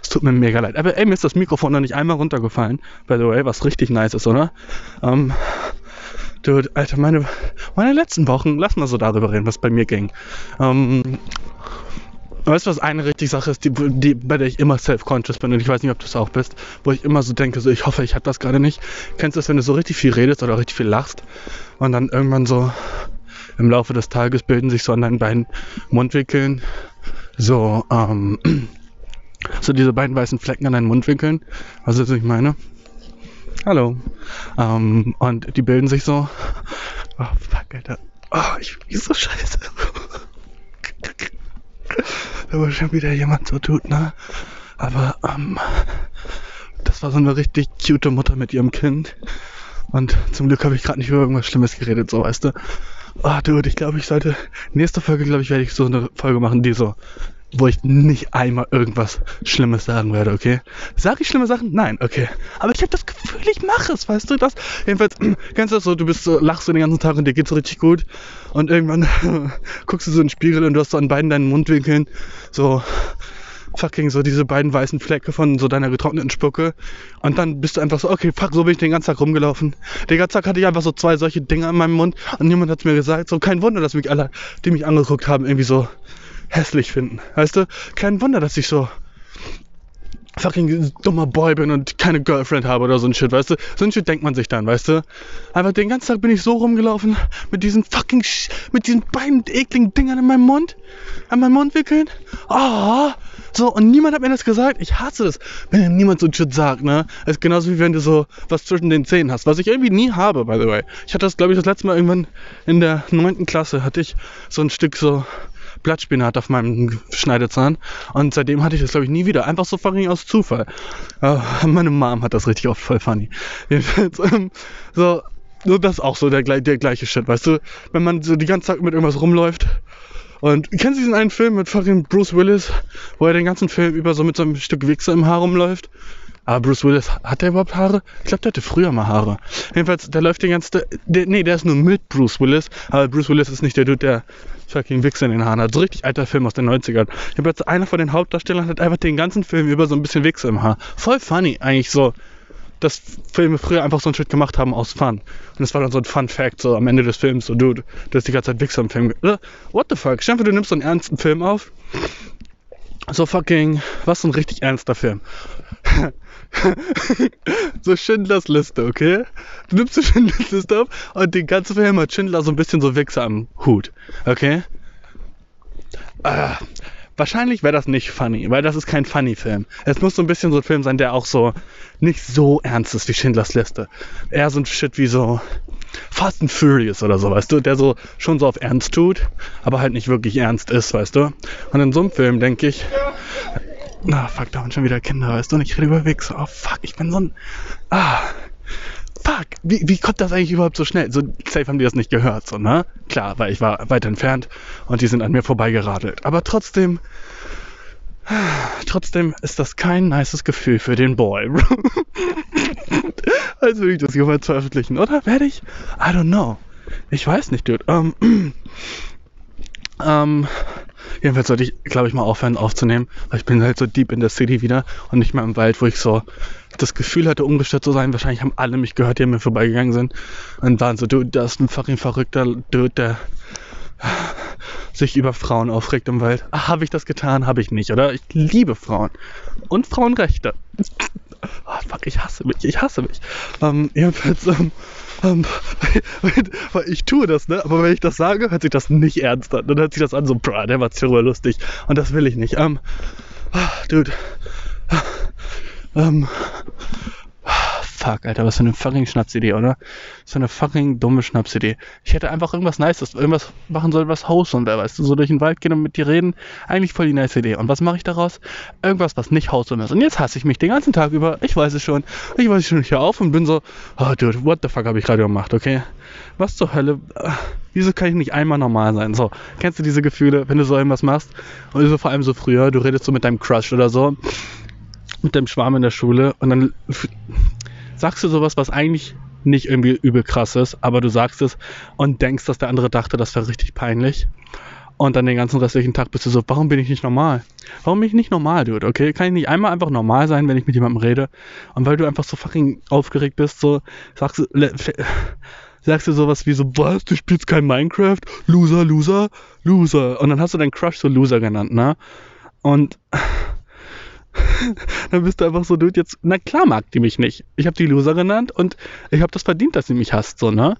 es tut mir mega leid. Aber ey, mir ist das Mikrofon noch nicht einmal runtergefallen. By the way, was richtig nice ist, oder? Ähm, Dude, Alter, meine, meine letzten Wochen, lass mal so darüber reden, was bei mir ging. Ähm, weißt du, was eine richtige Sache ist, die, die, bei der ich immer self-conscious bin und ich weiß nicht, ob du es auch bist, wo ich immer so denke, so ich hoffe, ich habe das gerade nicht. Kennst du das, wenn du so richtig viel redest oder richtig viel lachst und dann irgendwann so im Laufe des Tages bilden sich so an deinen beiden Mundwinkeln so, ähm, so diese beiden weißen Flecken an deinen Mundwinkeln. Was ist, was ich meine? Hallo. Ähm, und die bilden sich so. Oh, fuck, Alter. Oh, ich bin so scheiße. da war schon wieder jemand so tut, ne? Aber, ähm, das war so eine richtig cute Mutter mit ihrem Kind. Und zum Glück habe ich gerade nicht über irgendwas Schlimmes geredet, so weißt du. Oh, dude, ich glaube, ich sollte. Nächste Folge, glaube ich, werde ich so eine Folge machen, die so wo ich nicht einmal irgendwas Schlimmes sagen werde, okay? Sag ich schlimme Sachen? Nein, okay. Aber ich habe das Gefühl, ich mache es, weißt du das? Jedenfalls, kennst du das so, du bist so, lachst so den ganzen Tag und dir geht's so richtig gut. Und irgendwann guckst du so in den Spiegel und du hast so an beiden deinen Mundwinkeln so fucking so diese beiden weißen Flecke von so deiner getrockneten Spucke. Und dann bist du einfach so, okay, fuck, so bin ich den ganzen Tag rumgelaufen. Den ganzen Tag hatte ich einfach so zwei solche Dinge in meinem Mund und niemand hat mir gesagt, so kein Wunder, dass mich alle, die mich angeguckt haben, irgendwie so hässlich finden. Weißt du? Kein Wunder, dass ich so fucking dummer Boy bin und keine Girlfriend habe oder so ein Shit, weißt du? So ein Shit denkt man sich dann, weißt du? Aber den ganzen Tag bin ich so rumgelaufen mit diesen fucking, Sch mit diesen beiden ekligen Dingern in meinem Mund, an meinem Mundwinkeln. Ah, oh, so, und niemand hat mir das gesagt. Ich hasse das, wenn niemand so ein Shit sagt, ne? Es ist genauso wie wenn du so was zwischen den Zähnen hast, was ich irgendwie nie habe, by the way. Ich hatte das, glaube ich, das letzte Mal irgendwann in der neunten Klasse, hatte ich so ein Stück so Blattspinat auf meinem Schneidezahn. Und seitdem hatte ich das, glaube ich, nie wieder. Einfach so fucking aus Zufall. Uh, meine Mom hat das richtig oft voll funny. Jedenfalls, ähm, so, so, das ist auch so der, der gleiche Shit, weißt du? Wenn man so die ganze Zeit mit irgendwas rumläuft. Und kennst du diesen einen Film mit fucking Bruce Willis, wo er den ganzen Film über so mit so einem Stück Wichse im Haar rumläuft? Aber Bruce Willis, hat der überhaupt Haare? Ich glaube, der hatte früher mal Haare. Jedenfalls, der läuft den ganzen, der, nee, der ist nur mit Bruce Willis, aber Bruce Willis ist nicht der Dude, der fucking Wichse in den Haaren hat. So richtig alter Film aus den 90ern. Ich habe jetzt einer von den Hauptdarstellern hat einfach den ganzen Film über so ein bisschen Wichse im Haar. Voll funny, eigentlich so. Dass Filme früher einfach so einen Shit gemacht haben aus Fun. Und das war dann so ein Fun-Fact, so am Ende des Films, so, dude, du hast die ganze Zeit Wichse im Film. What the fuck? Stell dir du nimmst so einen ernsten Film auf. So fucking, was so ein richtig ernster Film. so Schindlers Liste, okay? Du nimmst die Schindlers Liste auf und den ganzen Film hat Schindler so ein bisschen so Wichser am Hut, okay? Äh, wahrscheinlich wäre das nicht funny, weil das ist kein funny Film. Es muss so ein bisschen so ein Film sein, der auch so nicht so ernst ist wie Schindlers Liste. Eher so ein Shit wie so Fast and Furious oder so, weißt du, der so schon so auf Ernst tut, aber halt nicht wirklich ernst ist, weißt du. Und in so einem Film denke ich, na, fuck, da waren schon wieder Kinder, weißt du? Und ich rede über Wichser. Oh, fuck, ich bin so ein. Ah. Fuck, wie, wie kommt das eigentlich überhaupt so schnell? So safe haben die das nicht gehört, so, ne? Klar, weil ich war weit entfernt und die sind an mir vorbeigeradelt. Aber trotzdem, trotzdem ist das kein nices Gefühl für den Boy. also will ich das jemals veröffentlichen, oder? Werde ich? I don't know. Ich weiß nicht, dude. Ähm, ähm, Jedenfalls sollte ich, glaube ich, mal aufhören aufzunehmen, weil ich bin halt so deep in der City wieder und nicht mehr im Wald, wo ich so das Gefühl hatte, umgestört zu sein. Wahrscheinlich haben alle mich gehört, die an mir vorbeigegangen sind und waren so, du, das ist ein fucking verrückter Dude, der sich über Frauen aufregt im Wald. Habe ich das getan? Habe ich nicht, oder? Ich liebe Frauen. Und Frauenrechte. Oh, fuck, ich hasse mich, ich hasse mich. Ähm, jedenfalls, ähm, ähm, weil ich tue das, ne? Aber wenn ich das sage, hört sich das nicht ernst an. Dann hört sich das an so, bra, der war zirre lustig. Und das will ich nicht. Ähm, dude. Ähm, fuck, Alter, was für eine fucking Schnapsidee, oder? Für eine fucking dumme Schnapsidee. Ich hätte einfach irgendwas Nices, irgendwas machen sollen, was wholesome wäre, weißt du, so durch den Wald gehen und mit dir reden. Eigentlich voll die nice Idee. Und was mache ich daraus? Irgendwas, was nicht wholesome ist. Und jetzt hasse ich mich den ganzen Tag über. Ich weiß es schon. Ich weiß schon, ich höre auf und bin so, oh, dude, what the fuck habe ich gerade gemacht, okay? Was zur Hölle? Wieso kann ich nicht einmal normal sein? So, kennst du diese Gefühle, wenn du so irgendwas machst? Und so vor allem so früher, du redest so mit deinem Crush oder so mit dem Schwarm in der Schule und dann sagst du sowas, was eigentlich nicht irgendwie übel krass ist, aber du sagst es und denkst, dass der andere dachte, das wäre richtig peinlich. Und dann den ganzen restlichen Tag bist du so, warum bin ich nicht normal? Warum bin ich nicht normal, Dude? Okay, kann ich nicht einmal einfach normal sein, wenn ich mit jemandem rede? Und weil du einfach so fucking aufgeregt bist, so sagst du, sagst du sowas wie so, was, du spielst kein Minecraft? Loser, Loser, Loser. Und dann hast du deinen Crush so Loser genannt, ne? Und dann bist du einfach so, dude, jetzt, na klar mag die mich nicht. Ich habe die Loser genannt und ich habe das verdient, dass sie mich hasst, so, ne?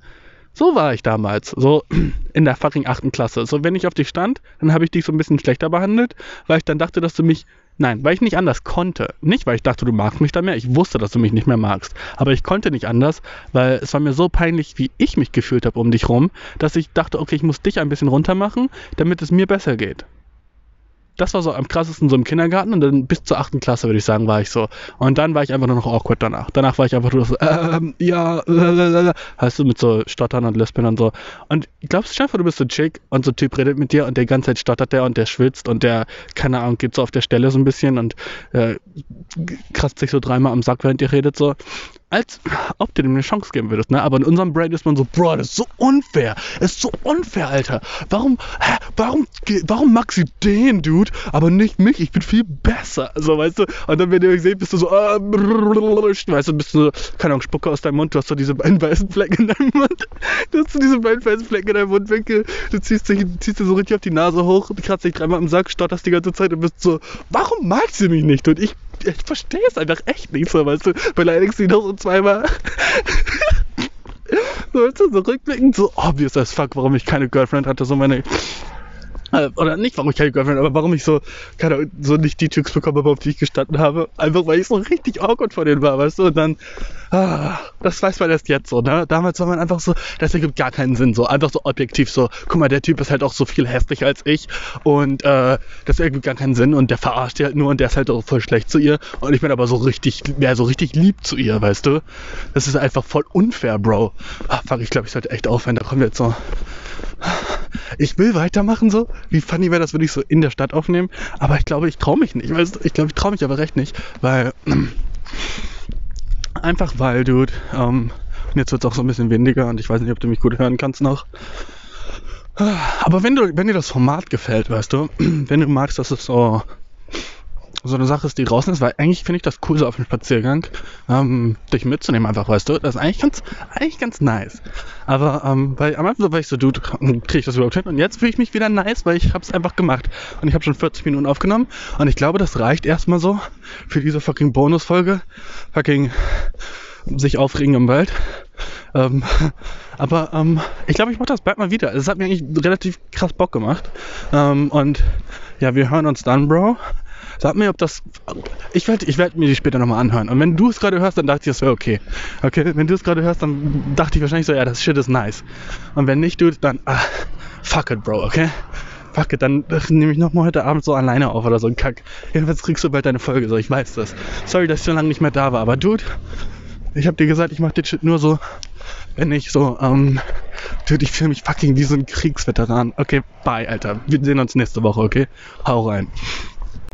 So war ich damals, so in der fucking achten Klasse. So, wenn ich auf dich stand, dann habe ich dich so ein bisschen schlechter behandelt, weil ich dann dachte, dass du mich, nein, weil ich nicht anders konnte. Nicht, weil ich dachte, du magst mich da mehr. Ich wusste, dass du mich nicht mehr magst. Aber ich konnte nicht anders, weil es war mir so peinlich, wie ich mich gefühlt habe um dich rum, dass ich dachte, okay, ich muss dich ein bisschen runter machen, damit es mir besser geht. Das war so am krassesten so im Kindergarten und dann bis zur achten Klasse, würde ich sagen, war ich so. Und dann war ich einfach nur noch awkward danach. Danach war ich einfach nur so, ähm, ja, äh, heißt du, mit so Stottern und Lesben und so. Und glaubst du, du bist so Chick und so ein Typ redet mit dir und der ganze Zeit stottert der und der schwitzt und der, keine Ahnung, geht so auf der Stelle so ein bisschen und äh, kratzt sich so dreimal am Sack, während ihr redet so als ob du dem eine Chance geben würdest, ne? Aber in unserem Brain ist man so, Bro, das ist so unfair. Das ist so unfair, Alter. Warum, hä, warum, warum mag sie den, Dude, aber nicht mich? Ich bin viel besser. So, weißt du? Und dann, wenn ihr euch seht, bist du so, äh, weißt du, bist du so, keine Ahnung, Spucke aus deinem Mund, du hast so diese beiden weißen Flecken in deinem Mund. Du hast so diese beiden weißen Flecken in deinem Mundwinkel. Du ziehst dich, ziehst dir so richtig auf die Nase hoch, kratzt dich dreimal im Sack, stotterst die ganze Zeit und bist so, warum mag sie mich nicht? Und ich ich verstehe es einfach echt nicht so, weißt du, beleidigst sie noch so zweimal. weißt du, so rückblickend, so obvious as fuck, warum ich keine Girlfriend hatte, so meine oder nicht, warum ich keine Girlfriend, aber warum ich so, keine, so nicht die bekommen habe, auf die ich gestanden habe. Einfach weil ich so richtig awkward vor denen war, weißt du? Und dann, ah, das weiß man erst jetzt so, ne? Damals war man einfach so, das ergibt gar keinen Sinn, so einfach so objektiv so, guck mal, der Typ ist halt auch so viel hässlicher als ich und äh, das ergibt gar keinen Sinn und der verarscht die halt nur und der ist halt auch voll schlecht zu ihr und ich bin aber so richtig, mehr so richtig lieb zu ihr, weißt du? Das ist einfach voll unfair, Bro. Ah, fuck, ich glaube, ich sollte echt aufhören, da kommen wir jetzt so ich will weitermachen so. Wie funny wäre das, würde ich so in der Stadt aufnehmen. Aber ich glaube, ich traue mich nicht. Weißt, ich glaube, ich traue mich aber recht nicht. Weil, einfach weil, Dude, ähm, jetzt wird es auch so ein bisschen windiger und ich weiß nicht, ob du mich gut hören kannst noch. Aber wenn du, wenn dir das Format gefällt, weißt du, wenn du magst, dass es so so eine Sache ist, die draußen ist, weil eigentlich finde ich das cool so auf dem Spaziergang, ähm, dich mitzunehmen einfach, weißt du. Das ist eigentlich ganz, eigentlich ganz nice. Aber ähm, weil am Anfang war ich so, du, kriege ich das überhaupt hin? Und jetzt fühle ich mich wieder nice, weil ich habe es einfach gemacht. Und ich habe schon 40 Minuten aufgenommen und ich glaube, das reicht erstmal so für diese fucking Bonusfolge. Fucking sich aufregen im Wald. Ähm, aber ähm, ich glaube, ich mache das bald mal wieder. Es hat mir eigentlich relativ krass Bock gemacht. Ähm, und ja, wir hören uns dann, Bro. Sag mir, ob das. Ich werde ich werd mir die später nochmal anhören. Und wenn du es gerade hörst, dann dachte ich, das wäre okay. Okay, wenn du es gerade hörst, dann dachte ich wahrscheinlich so, ja, das Shit ist nice. Und wenn nicht, du, dann. Ah, fuck it, Bro, okay? Fuck it, dann nehme ich nochmal heute Abend so alleine auf oder so ein Kack. Jedenfalls kriegst du bald deine Folge, so, ich weiß das. Sorry, dass ich so lange nicht mehr da war, aber Dude, ich hab dir gesagt, ich mach den Shit nur so, wenn ich so, ähm, dude, ich fühle mich fucking wie so ein Kriegsveteran. Okay, bye, Alter. Wir sehen uns nächste Woche, okay? Hau rein.